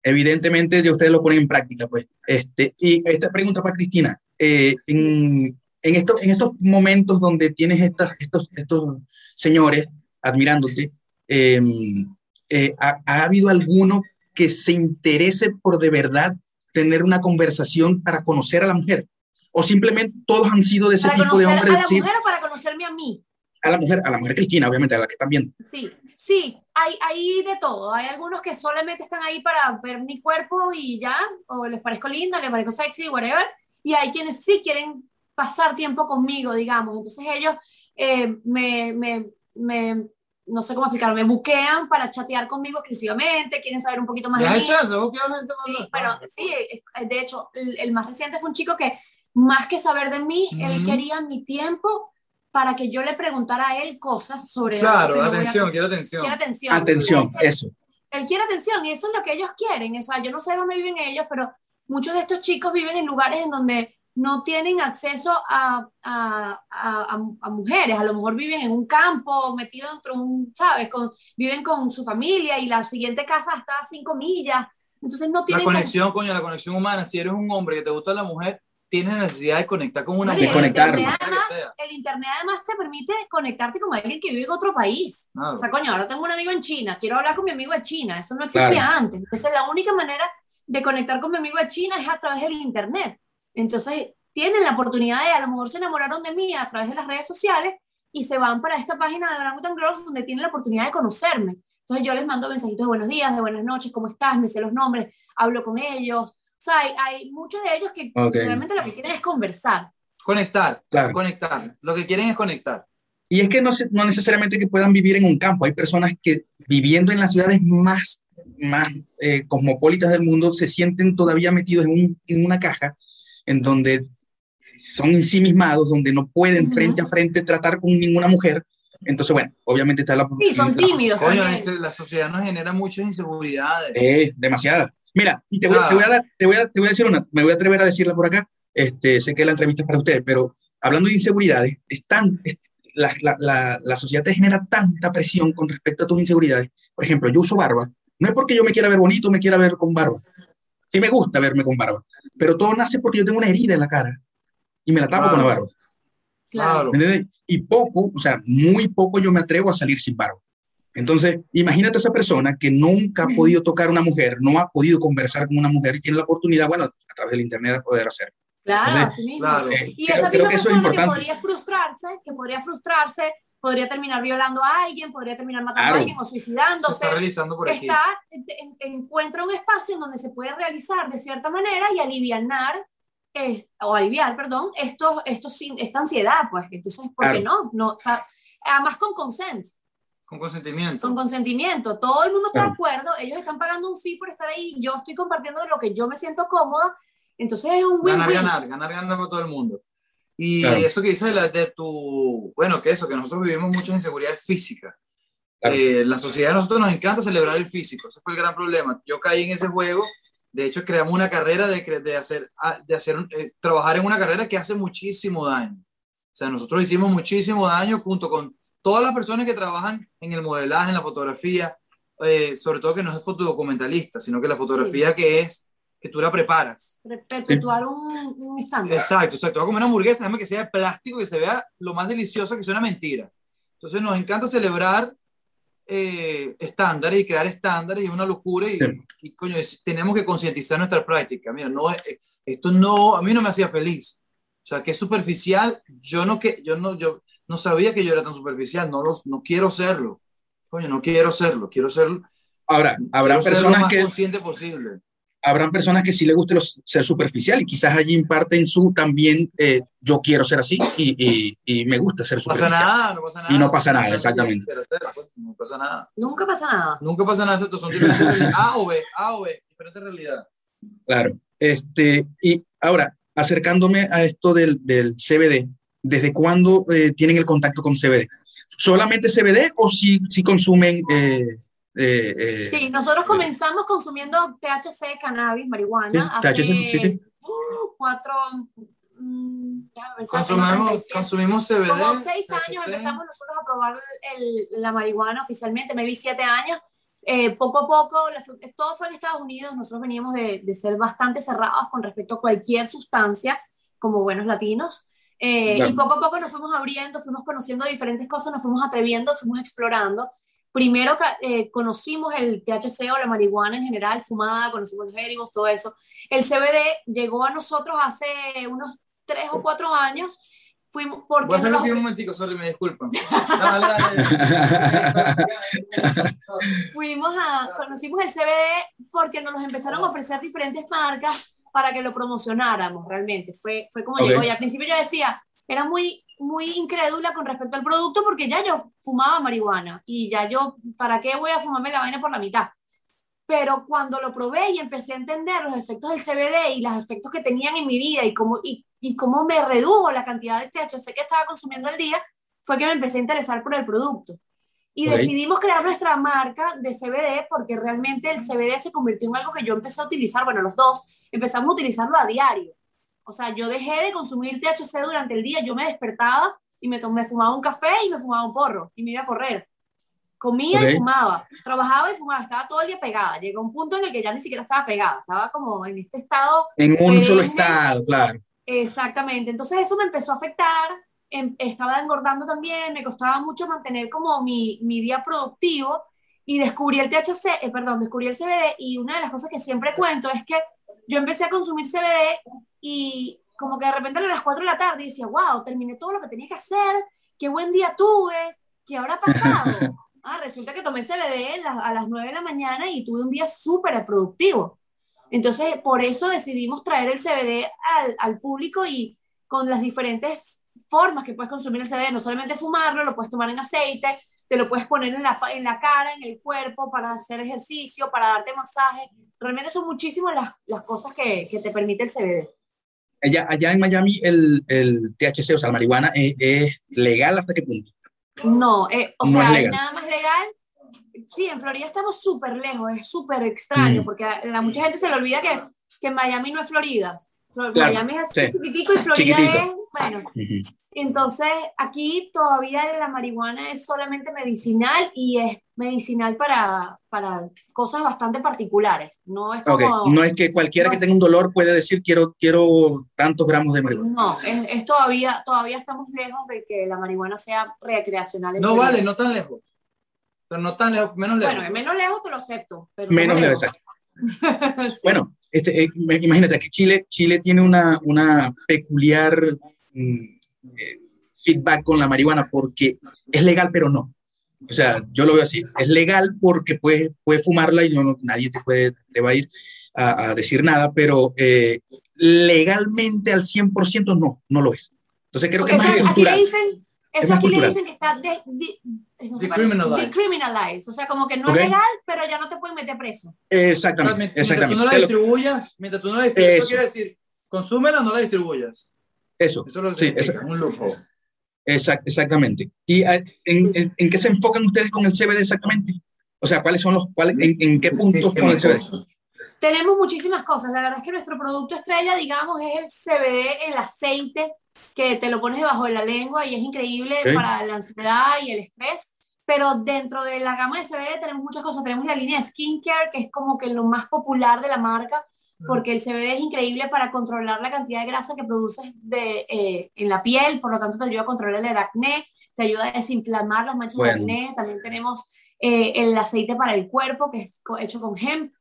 Evidentemente, de ustedes lo ponen en práctica, pues. Este, y esta pregunta para Cristina. Eh, en, en, esto, en estos momentos donde tienes estas, estos, estos señores admirándote, em, eh, ¿ha, ¿ha, habido alguno que se interese por de verdad tener una conversación para conocer a la mujer? ¿O simplemente todos han sido de ese tipo de hombres? ¿A la mujer o para conocerme a mí? A la mujer, a la mujer Cristina, obviamente, a la que están viendo. Sí, sí, hay, hay de todo. Hay algunos que solamente están ahí para ver mi cuerpo y ya, o les parezco linda, les parezco sexy, whatever y hay quienes sí quieren pasar tiempo conmigo, digamos. Entonces ellos eh, me, me, me, no sé cómo explicarlo, me buquean para chatear conmigo exclusivamente, quieren saber un poquito más de mí. Sí, pero sí, de hecho, el, más reciente fue un chico que más que saber de mí, él quería mi tiempo para que yo le preguntara a él cosas sobre... Claro, atención, quiere atención. Quiere atención. Atención, eso. Él quiere atención y eso es lo que ellos quieren. O sea, yo no sé dónde viven ellos, pero muchos de estos chicos viven en lugares en donde no tienen acceso a, a, a, mujeres, a lo mejor viven en un campo, metido dentro de un, ¿sabes? Con, viven con su familia y la siguiente casa está a cinco millas, entonces no tienen... La conexión, coño, la conexión humana, si eres un hombre que te gusta la mujer, tienes necesidad de conectar con una conectar. El, el internet además te permite conectarte con alguien que vive en otro país. O sea, coño, ahora tengo un amigo en China, quiero hablar con mi amigo de China, eso no existía antes. Entonces la única manera de conectar con mi amigo de China es a través del internet. Entonces tienen la oportunidad de, a lo mejor se enamoraron de mí a través de las redes sociales y se van para esta página de Orangutan Girls donde tienen la oportunidad de conocerme. Entonces yo les mando mensajitos de buenos días, de buenas noches, ¿cómo estás? Me sé los nombres, hablo con ellos, o sea, hay, muchos de ellos que realmente lo que quieren es conversar. Conectar, claro. conectar. Lo que quieren es conectar. Y es que no, no necesariamente que puedan vivir en un campo. Hay personas que viviendo en las ciudades más, más eh, cosmopolitas del mundo se sienten todavía metidos en, un, en, una caja en donde son ensimismados, donde no pueden frente a frente tratar con ninguna mujer. Entonces, bueno, obviamente está la... Sí, son tímidos. la sociedad nos genera muchas inseguridades. Eh, demasiadas. Mira, y te voy, te voy, a dar, te voy a, te voy a decir una, me voy a atrever a decirla por acá, este, sé que la entrevista es para ustedes, pero hablando de inseguridades, es tan, la, la, la, sociedad te genera tanta presión con respecto a tus inseguridades. Por ejemplo, yo uso barba, no es porque yo me quiera ver bonito, me quiera ver con barba. Sí me gusta verme con barba, pero todo nace porque yo tengo una herida en la cara y me la tapo con la barba. Claro. Y poco, o sea, muy poco yo me atrevo a salir sin barba. Entonces, imagínate esa persona que nunca ha podido tocar a una mujer, no ha podido conversar con una mujer y tiene la oportunidad, bueno, a través del Internet de poder hacerlo. Claro, así mismo. Eh, y esa creo, que persona que podría frustrarse, que podría frustrarse, podría terminar violando a alguien, podría terminar matando a alguien o suicidándose. está realizando por aquí. Está, encuentra un espacio en donde se puede realizar de cierta manera y aliviar o aliviar, perdón, estos, estos, esta ansiedad, pues. Entonces, ¿por qué no? no además con consent. Con consentimiento. Con consentimiento. Todo el mundo está de acuerdo. Ellos están pagando un fee por estar ahí. Yo estoy compartiendo de lo que yo me siento cómoda. Entonces es un win-win. Ganar, ganar, ganar, ganar para todo el mundo. Y eso que dices de, de, tu. Bueno, que eso, que nosotros vivimos muchas inseguridades físicas. Eh, la sociedad a nosotros nos encanta celebrar el físico. Ese fue el gran problema. Yo caí en ese juego. De hecho, creamos una carrera de, de hacer, ah, de hacer eh, trabajar en una carrera que hace muchísimo daño. O sea, nosotros hicimos muchísimo daño junto con todas las personas que trabajan en el modelaje, en la fotografía, eh, sobre todo que no es fotodocumentalista, sino que la fotografía que es que tú la preparas. Perpetuar un, un estándar. Exacto, exacto. Voy a comer una hamburguesa, déjame que sea de plástico, que se vea lo más deliciosa, que sea una mentira. Entonces nos encanta celebrar eh, estándares y crear estándares y es una locura y, y coño, tenemos que concientizar nuestra práctica. Mira, no, eh, esto no, a mí no me hacía feliz. O sea, que es superficial, yo no, que, yo no, yo, no sabía que yo era tan superficial, no, los, no quiero serlo. Coño, no quiero serlo, quiero ser... Ahora, habrá personas lo más que... consciente posible. Habrán personas que sí les guste ser superficial y quizás allí imparten su también, eh, yo quiero ser así y, y, me gusta ser superficial. No pasa nada, no pasa nada. Y no pasa nada, exactamente. Pues, no pasa nada. Nunca pasa nada. Nunca pasa nada, estos son diferentes [laughs] A o B, A o B, diferente realidad. Claro. Este, y ahora, acercándome a esto del, del CBD, ¿desde cuándo eh, tienen el contacto con CBD? ¿Solamente CBD o si, si consumen... Eh, eh, sí, nosotros comenzamos consumiendo THC, cannabis, marihuana. hace sí, sí. Uh, cuatro... Mm, consumimos, consumimos CBD. Como seis años empezamos nosotros a probar el, la marihuana oficialmente, me vi siete años. poco a poco, todo fue en Estados Unidos, nosotros veníamos de, de, ser bastante cerrados con respecto a cualquier sustancia como buenos latinos. Eh, y poco a poco nos fuimos abriendo, fuimos conociendo diferentes cosas, nos fuimos atreviendo, fuimos explorando. Primero eh, conocimos el THC o la marihuana en general, fumada, conocimos los héribos, todo eso. El CBD llegó a nosotros hace unos tres o cuatro años. Fuimos porque Voy a hacerlo un momentico, sorry, me disculpan. [laughs] Fuimos a, conocimos el CBD porque nos los empezaron a ofrecer diferentes marcas para que lo promocionáramos realmente. Fue, fue como llegó. Y al principio yo decía, era muy, muy incrédula con respecto al producto porque ya yo fumaba marihuana y ya yo, ¿para qué voy a fumarme la vaina por la mitad? Pero cuando lo probé y empecé a entender los efectos del CBD y los efectos que tenían en mi vida y cómo, y, y cómo me redujo la cantidad de THC que estaba consumiendo al día, fue que me empecé a interesar por el producto. Y decidimos crear nuestra marca de CBD porque realmente el CBD se convirtió en algo que yo empecé a utilizar, bueno, los dos, empezamos a utilizarlo a diario. O sea, yo dejé de consumir THC durante el día, yo me despertaba y me, tomé, fumaba un café y me fumaba un porro y me iba a correr. Comía y fumaba, trabajaba y fumaba, estaba todo el día pegada. Llegó un punto en el que ya ni siquiera estaba pegada, estaba como en este estado. En un solo estado, claro. Exactamente, entonces eso me empezó a afectar, em, estaba engordando también, me costaba mucho mantener como mi, mi día productivo y descubrí el THC, eh, perdón, descubrí el CBD y una de las cosas que siempre cuento es que yo empecé a consumir CBD y como que de repente a las 4 de la tarde decía, wow, terminé todo lo que tenía que hacer, qué buen día tuve, qué habrá pasado. [laughs] Ah, resulta que tomé CBD a las 9 de la mañana y tuve un día súper productivo. Entonces, por eso decidimos traer el CBD al, al, público y con las diferentes formas que puedes consumir el CBD, no solamente fumarlo, lo puedes tomar en aceite, te lo puedes poner en la, en la cara, en el cuerpo, para hacer ejercicio, para darte masaje. Realmente son muchísimas las, las cosas que, que, te permite el CBD. Allá, allá en Miami el, el THC, o sea, la marihuana, ¿es, es legal hasta qué punto? No, eh, o sea, es nada más legal. Sí, en Florida estamos súper lejos, es súper extraño, mm. porque a, la, mucha gente se le olvida que, que Miami no es Florida. Miami es así chiquitico y Florida es, bueno, entonces, aquí todavía la marihuana es solamente medicinal y es medicinal para, para cosas bastante particulares. No es, como, no es que cualquiera que tenga un dolor puede decir quiero, quiero tantos gramos de marihuana. No, es, todavía, todavía estamos lejos de que la marihuana sea recreacional. No vale, no tan lejos. Pero no tan lejos, menos lejos. Bueno, menos lejos te lo acepto. menos lejos, exacto. [laughs] Bueno, este, eh, imagínate que Chile, Chile tiene una, una peculiar... Mm, eh, feedback con la marihuana porque es legal, pero no. O sea, yo lo veo así. Es legal porque puedes, puedes fumarla y no, nadie te, puede, te va a ir a, decir nada, pero eh, legalmente al 100% no, no lo es. Entonces creo que es más cultural. Dicen, eso aquí le dicen que está de, de, decriminalized. O sea, como que no es legal, pero ya no te pueden meter preso. Exactamente. mientras, exactamente. tú no la distribuyas, mientras tú no la distribuyas, eso, eso quiere decir, consúmela, no la distribuyas. Eso. Eso es lo que sí, un lujo. Exact, exactamente. ¿Y ah, en, en, en, qué se enfocan ustedes con el CBD exactamente? O sea, ¿cuáles son los, cuáles, en, en qué puntos con el CBD? Tenemos muchísimas cosas. La verdad es que nuestro producto estrella, digamos, es el CBD, el aceite, que te lo pones debajo de la lengua y es increíble okay. para la ansiedad y el estrés. Pero dentro de la gama de CBD tenemos muchas cosas. Tenemos la línea de skincare, que es como que lo más popular de la marca, porque el CBD es increíble para controlar la cantidad de grasa que produces de, eh, en la piel, por lo tanto te ayuda a controlar el acné, te ayuda a desinflamar las manchas bueno. de acné, también tenemos eh, el aceite para el cuerpo que es hecho con hemp,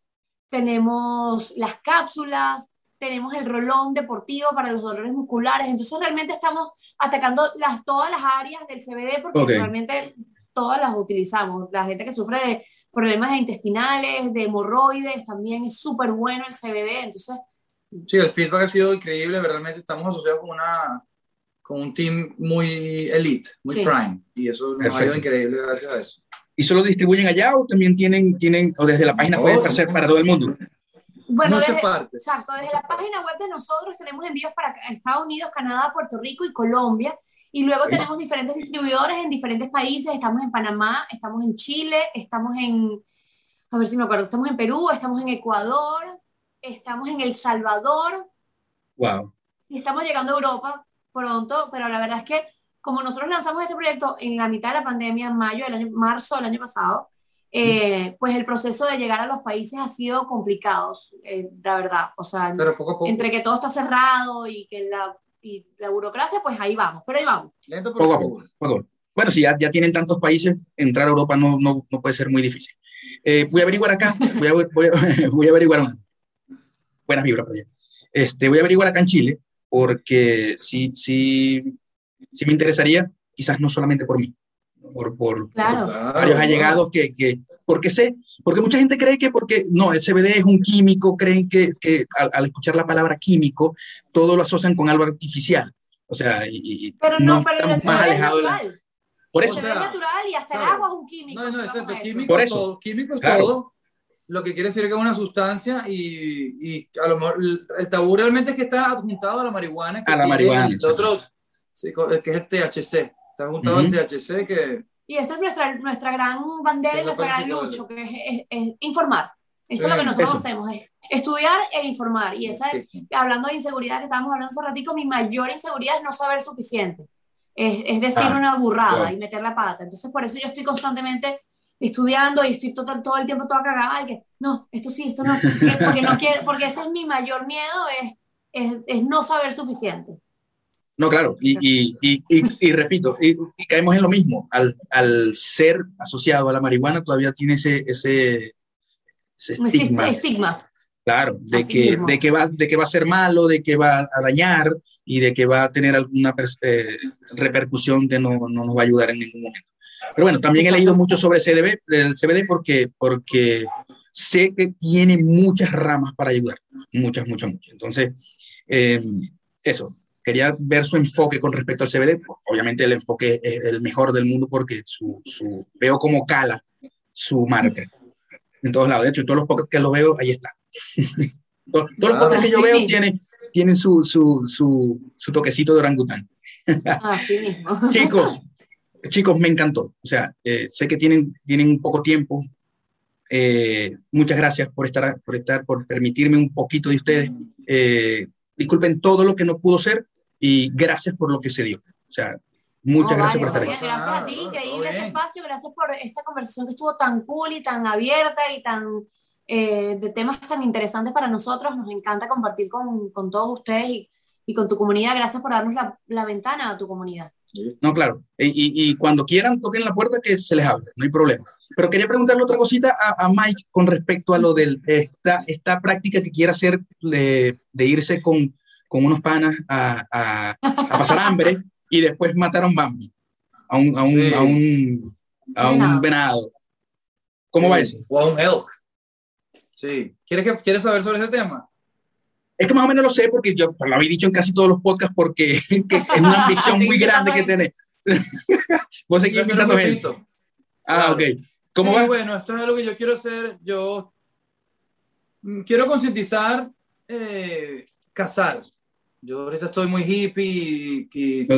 tenemos las cápsulas, tenemos el rolón deportivo para los dolores musculares, entonces realmente estamos atacando las, todas las áreas del CBD porque okay. realmente todas las utilizamos. La gente que sufre de problemas intestinales, de hemorroides, también es súper bueno el CBD, entonces... Sí, el feedback ha sido increíble, realmente estamos asociados con, una, con un team muy elite, muy sí. prime, y eso nos Perfecto. ha ido increíble gracias a eso. ¿Y solo distribuyen allá o también tienen, tienen o desde la página no, pueden hacer para todo el mundo? Bueno, desde, exacto, desde la página web de nosotros tenemos envíos para Estados Unidos, Canadá, Puerto Rico y Colombia. Y luego tenemos diferentes distribuidores en diferentes países. Estamos en Panamá, estamos en Chile, estamos en, a ver si me acuerdo, estamos en Perú, estamos en Ecuador, estamos en El Salvador. Wow. Y estamos llegando a Europa pronto, pero la verdad es que como nosotros lanzamos este proyecto en la mitad de la pandemia, en mayo del año, marzo del año pasado, eh, pues el proceso de llegar a los países ha sido complicado, eh, la verdad. O sea, poco poco. entre que todo está cerrado y que la y la burocracia, pues ahí vamos, pero ahí vamos. Lento, pero poco a poco, Bueno, si ya, ya tienen tantos países, entrar a Europa no, no, no puede ser muy difícil. Eh, voy a averiguar acá, voy a, voy a, [laughs] voy a averiguar, buenas vibras para allá. Este, voy a averiguar acá en Chile, porque sí, sí, sí me interesaría, quizás no solamente por mí, por, por, claro. por varios allegados que, que, porque sé, porque mucha gente cree que porque, no, el CBD es un químico, creen que, que al, al, escuchar la palabra químico, todo lo asocian con algo artificial. O sea, y, pero no, no pero estamos más alejados de. Por eso. O sea, es natural y hasta claro. el agua es un químico. No, no, exacto. Químico Por eso. todo. Químico es claro. todo. Lo que quiere decir que es una sustancia y, y a lo mejor el tabú realmente es que está adjuntado a la marihuana. a la marihuana. Y otros, sí, que es el THC. Está adjuntado uh -huh. al THC que y esa es nuestra, nuestra gran bandera y nuestra gran lucha, que es, es, es, informar. Eso es lo que nosotros hacemos, es estudiar e informar. Y esa, hablando de inseguridad que estábamos hablando hace ratito, mi mayor inseguridad es no saber suficiente. Es, es decir ah, una burrada y meter la pata. Entonces, por eso yo estoy constantemente estudiando y estoy todo, todo el tiempo toda cagada y que, no, esto sí, esto no, porque, no quiero, porque ese es mi mayor miedo, es, es, es no saber suficiente. No, claro, y, y, y, y repito, y, caemos en lo mismo, al, al, ser asociado a la marihuana todavía tiene ese, ese, estigma. estigma. Claro, de que, de, que va, de que va a ser malo, de que va a dañar y de que va a tener alguna eh, repercusión que no, no, nos va a ayudar en ningún momento. Pero bueno, también he leído mucho sobre CBD, el CBD porque, porque sé que tiene muchas ramas para ayudar, muchas, muchas, muchas. Entonces, eh, eso, quería ver su enfoque con respecto al CBD. Obviamente el enfoque es el mejor del mundo porque su, su, veo cómo cala su marca en todos lados. De hecho, todos los podcasts que lo veo, ahí está. [laughs] todos, los podcasts que yo veo tienen, tienen su, su, su, su, toquecito de orangután. Así mismo. [laughs] chicos, chicos, me encantó. O sea, eh, sé que tienen, tienen poco tiempo. Eh, muchas gracias por estar, por estar, por permitirme un poquito de ustedes. Eh, disculpen todo lo que no pudo ser, y gracias por lo que se dio. O sea, muchas gracias por estar aquí. Gracias a ti, increíble este espacio, gracias por esta conversación que estuvo tan cool y tan abierta y tan eh, de temas tan interesantes para nosotros. Nos encanta compartir con, con todos ustedes y, y, con tu comunidad. Gracias por darnos la, la ventana a tu comunidad. No, claro. Y, y, cuando quieran, toquen la puerta que se les hable, no hay problema. Pero quería preguntarle otra cosita a, a Mike con respecto a lo de esta, esta práctica que quiere hacer de, de irse con, con unos panas a, a, a pasar hambre y después mataron Bambi, a un, a un, a un, a un venado. ¿Cómo va eso? O a un elk. Sí. ¿Quieres, que, ¿Quieres saber sobre ese tema? Es que más o menos lo sé porque yo lo había dicho en casi todos los podcasts porque [laughs] es una ambición [laughs] muy grande que tenés. [laughs] Vos seguís invitando gente. Ah, ok. ¿Cómo va? Bueno, esto es algo que yo quiero hacer. Yo mm, quiero concientizar, eh, cazar. Yo ahorita estoy muy hippie y,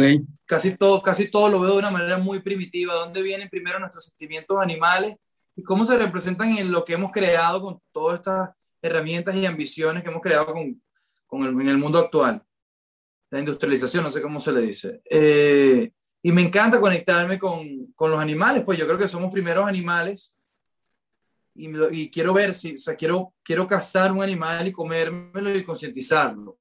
casi, todo, casi todo lo veo de una manera muy primitiva. ¿Dónde vienen primero nuestros sentimientos animales y cómo se representan en lo que hemos creado con todas estas herramientas y ambiciones que hemos creado con, con el, en el mundo actual? La industrialización, no sé cómo se le dice. Eh, y me encanta conectarme con, con, los animales, pues yo creo que somos primeros animales y, y, quiero ver si, o sea, quiero, quiero cazar un animal y comérmelo y concientizarlo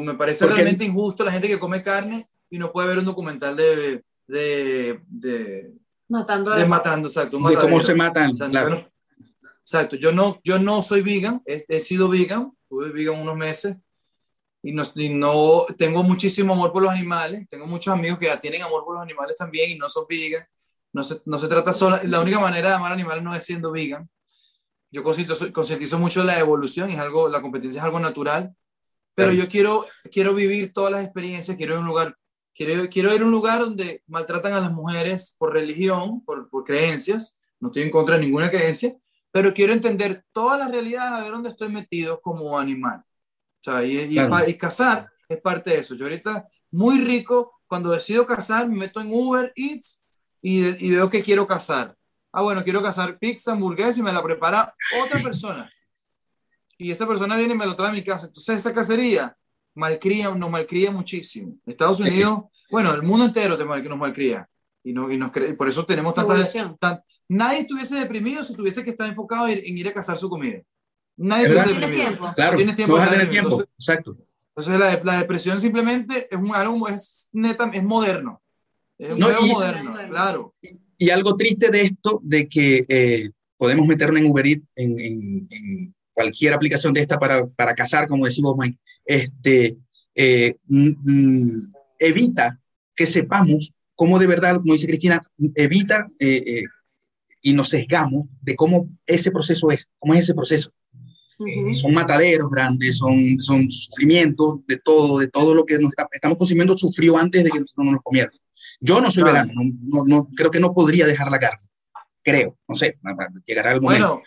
me parece realmente injusto la gente que come carne y no puede ver un documental de, de, de matando, de matando, exacto, de cómo se matan. Exacto, yo no, yo no soy vegan, he, he sido vegan, tuve vegan unos meses y no, y no, tengo muchísimo amor por los animales, tengo muchos amigos que ya tienen amor por los animales también y no son vegan. No se, no se trata solo, la única manera de amar animales no es siendo vegan. Yo concientizo mucho la evolución, es algo, la competencia es algo natural pero yo quiero, quiero vivir todas las experiencias, quiero ir a un lugar, quiero, quiero ir a un lugar donde maltratan a las mujeres por religión, por, por creencias, no estoy en contra de ninguna creencia, pero quiero entender todas las realidades, a ver dónde estoy metido como animal. O sea, y, y, cazar es parte de eso. Yo ahorita, muy rico, cuando decido cazar, me meto en Uber Eats y, y veo que quiero cazar. Ah, bueno, quiero cazar pizza, hamburguesa y me la prepara otra persona y esa persona viene y me lo trae a mi casa. Entonces esa cacería malcría, nos malcría muchísimo. Estados Unidos, bueno, el mundo entero te mal, nos malcría. Y, no, y nos por eso tenemos tanta... nadie estuviese deprimido si tuviese que estar enfocado en, ir a cazar su comida. Nadie estuviese deprimido. Tiempo. Claro, tienes tiempo. Vas a tener tiempo, exacto. Entonces la, la, depresión simplemente es un, algo, es neta, es moderno. Es un moderno, claro. Y, algo triste de esto, de que eh, podemos meternos en Uber Eats, en, en cualquier aplicación de esta para, para cazar, como decimos Mike, este, eh, evita que sepamos cómo de verdad, como dice Cristina, evita eh, eh, y nos sesgamos de cómo ese proceso es, cómo es ese proceso. son mataderos grandes, son, son sufrimientos de todo, de todo lo que nos estamos consumiendo sufrió antes de que nosotros nos lo comieran. Yo no soy vegano, no, no, creo que no podría dejar la carne, creo, no sé, llegará el momento. Bueno,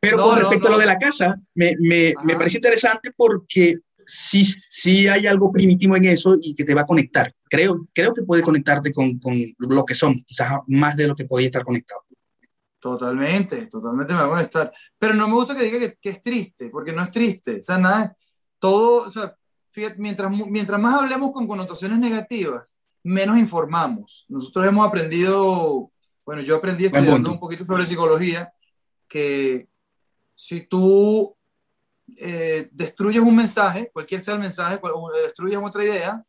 pero con respecto a lo de la casa, me, me, me, parece interesante porque sí, sí hay algo primitivo en eso y que te va a conectar. Creo, creo que puede conectarte con, con lo que son, quizás más de lo que podía estar conectado. Totalmente, totalmente me va a molestar. Pero no me gusta que diga que, es triste, porque no es triste. O sea, nada, todo, o sea, fíjate, mientras, mientras más hablemos con connotaciones negativas, menos informamos. Nosotros hemos aprendido, bueno, yo aprendí estudiando un poquito sobre psicología, que si tú eh, destruyes un mensaje, cualquier sea el mensaje, destruyes otra idea,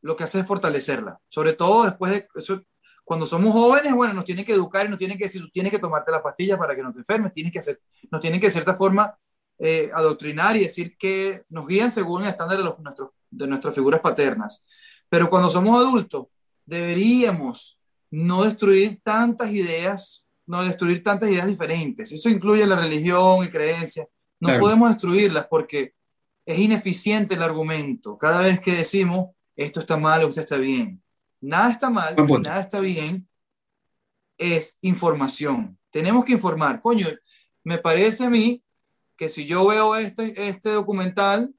lo que hace es fortalecerla. Sobre todo después de eso, cuando somos jóvenes, bueno, nos tienen que educar y nos tienen que decir, tú tienes que tomarte la pastilla para que no te enfermes, tienes que hacer, nos tienen que de cierta forma eh, adoctrinar y decir que nos guían según el estándar de, nuestros, de nuestras figuras paternas. Pero cuando somos adultos, deberíamos no destruir tantas ideas, no destruir tantas ideas diferentes. Eso incluye la religión y creencias. No podemos destruirlas porque es ineficiente el argumento. Cada vez que decimos, esto está mal o usted está bien. Nada está mal, nada está bien. Es información. Tenemos que informar. Coño, me parece a mí que si yo veo este, este documental,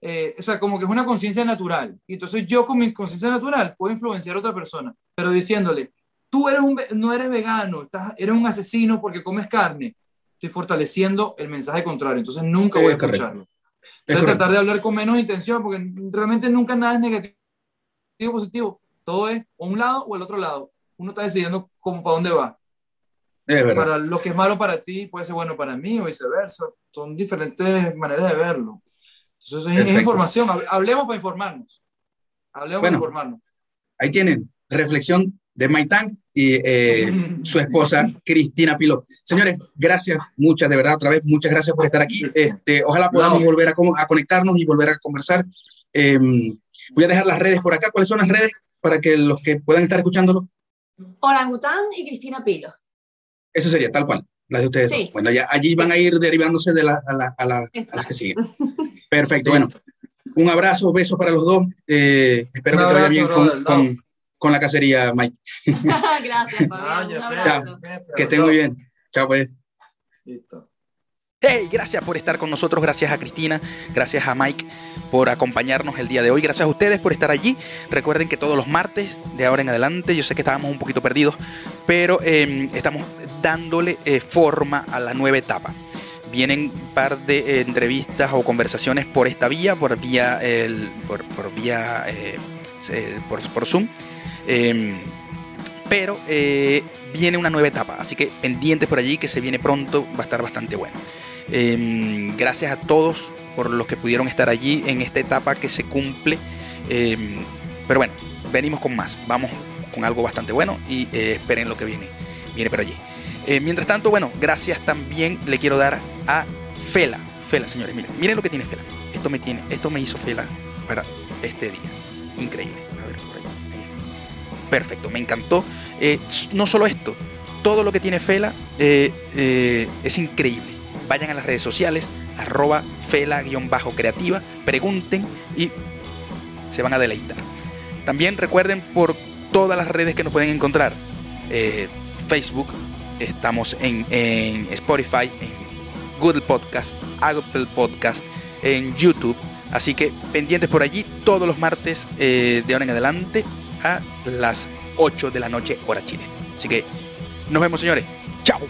eh, o sea, como que es una conciencia natural. Y entonces yo con mi conciencia natural puedo influenciar a otra persona, pero diciéndole, tú eres un, no eres vegano, estás, eres un asesino porque comes carne. Estoy fortaleciendo el mensaje contrario, entonces nunca voy a escucharlo. Entonces tratar de hablar con menos intención, porque realmente nunca nada es negativo o positivo todo es o un lado o el otro lado. Uno está decidiendo cómo, para dónde va. para lo que es malo para ti puede ser bueno para mí o viceversa. Son diferentes maneras de verlo. Entonces es, información. Hablemos para informarnos. Hablemos para informarnos. Ahí tienen reflexión de Maitán y eh, su esposa Cristina Pilo. Señores, gracias, muchas, de verdad, otra vez, muchas gracias por estar aquí. Este, ojalá podamos volver a, a, conectarnos y volver a conversar. Em, voy a dejar las redes por acá. ¿Cuáles son las redes? para que los que puedan estar escuchándolo? Orangután y Cristina Pilo. Eso sería, tal cual, las de ustedes. Bueno, ya, allí van a ir derivándose de la, a, la, a, la, las que siguen. Perfecto, bueno. Un abrazo, beso para los dos. Eh, espero que te vaya bien con, con, con, la cacería, Mike. [laughs] Gracias, Fabián. Un abrazo. que estén muy bien. Chao, pues. Listo. Hey, gracias por estar con nosotros, gracias a Cristina, gracias a Mike por acompañarnos el día de hoy, gracias a ustedes por estar allí. Recuerden que todos los martes de ahora en adelante, yo sé que estábamos un poquito perdidos, pero em, estamos dándole eh, forma a la nueva etapa. Vienen un par de eh, entrevistas o conversaciones por esta vía, por vía, el, por, vía, eh, por, por, Zoom em, pero viene una nueva etapa, así que pendientes por allí que se viene pronto, va a estar bastante bueno. Em, gracias a todos por los que pudieron estar allí en esta etapa que se cumple. Em, pero bueno, venimos con más. Vamos con algo bastante bueno y eh, esperen lo que viene. Viene por allí. Eh, mientras tanto, bueno, gracias también le quiero dar a Fela. Fela, señores, miren, miren lo que tiene Fela. Esto me tiene, esto me hizo Fela para este día. Increíble. Perfecto, me encantó. Eh, no solo esto, todo lo que tiene Fela es increíble vayan a las redes sociales, arroba fela-creativa, pregunten y se van a deleitar. También recuerden por todas las redes que nos pueden encontrar. Eh, Facebook, estamos en, Spotify, en Google Podcast, Apple Podcast, en YouTube. Así que pendientes por allí todos los martes eh, de ahora en adelante a las 8 de la noche hora Chile. Así que nos vemos señores. Chao.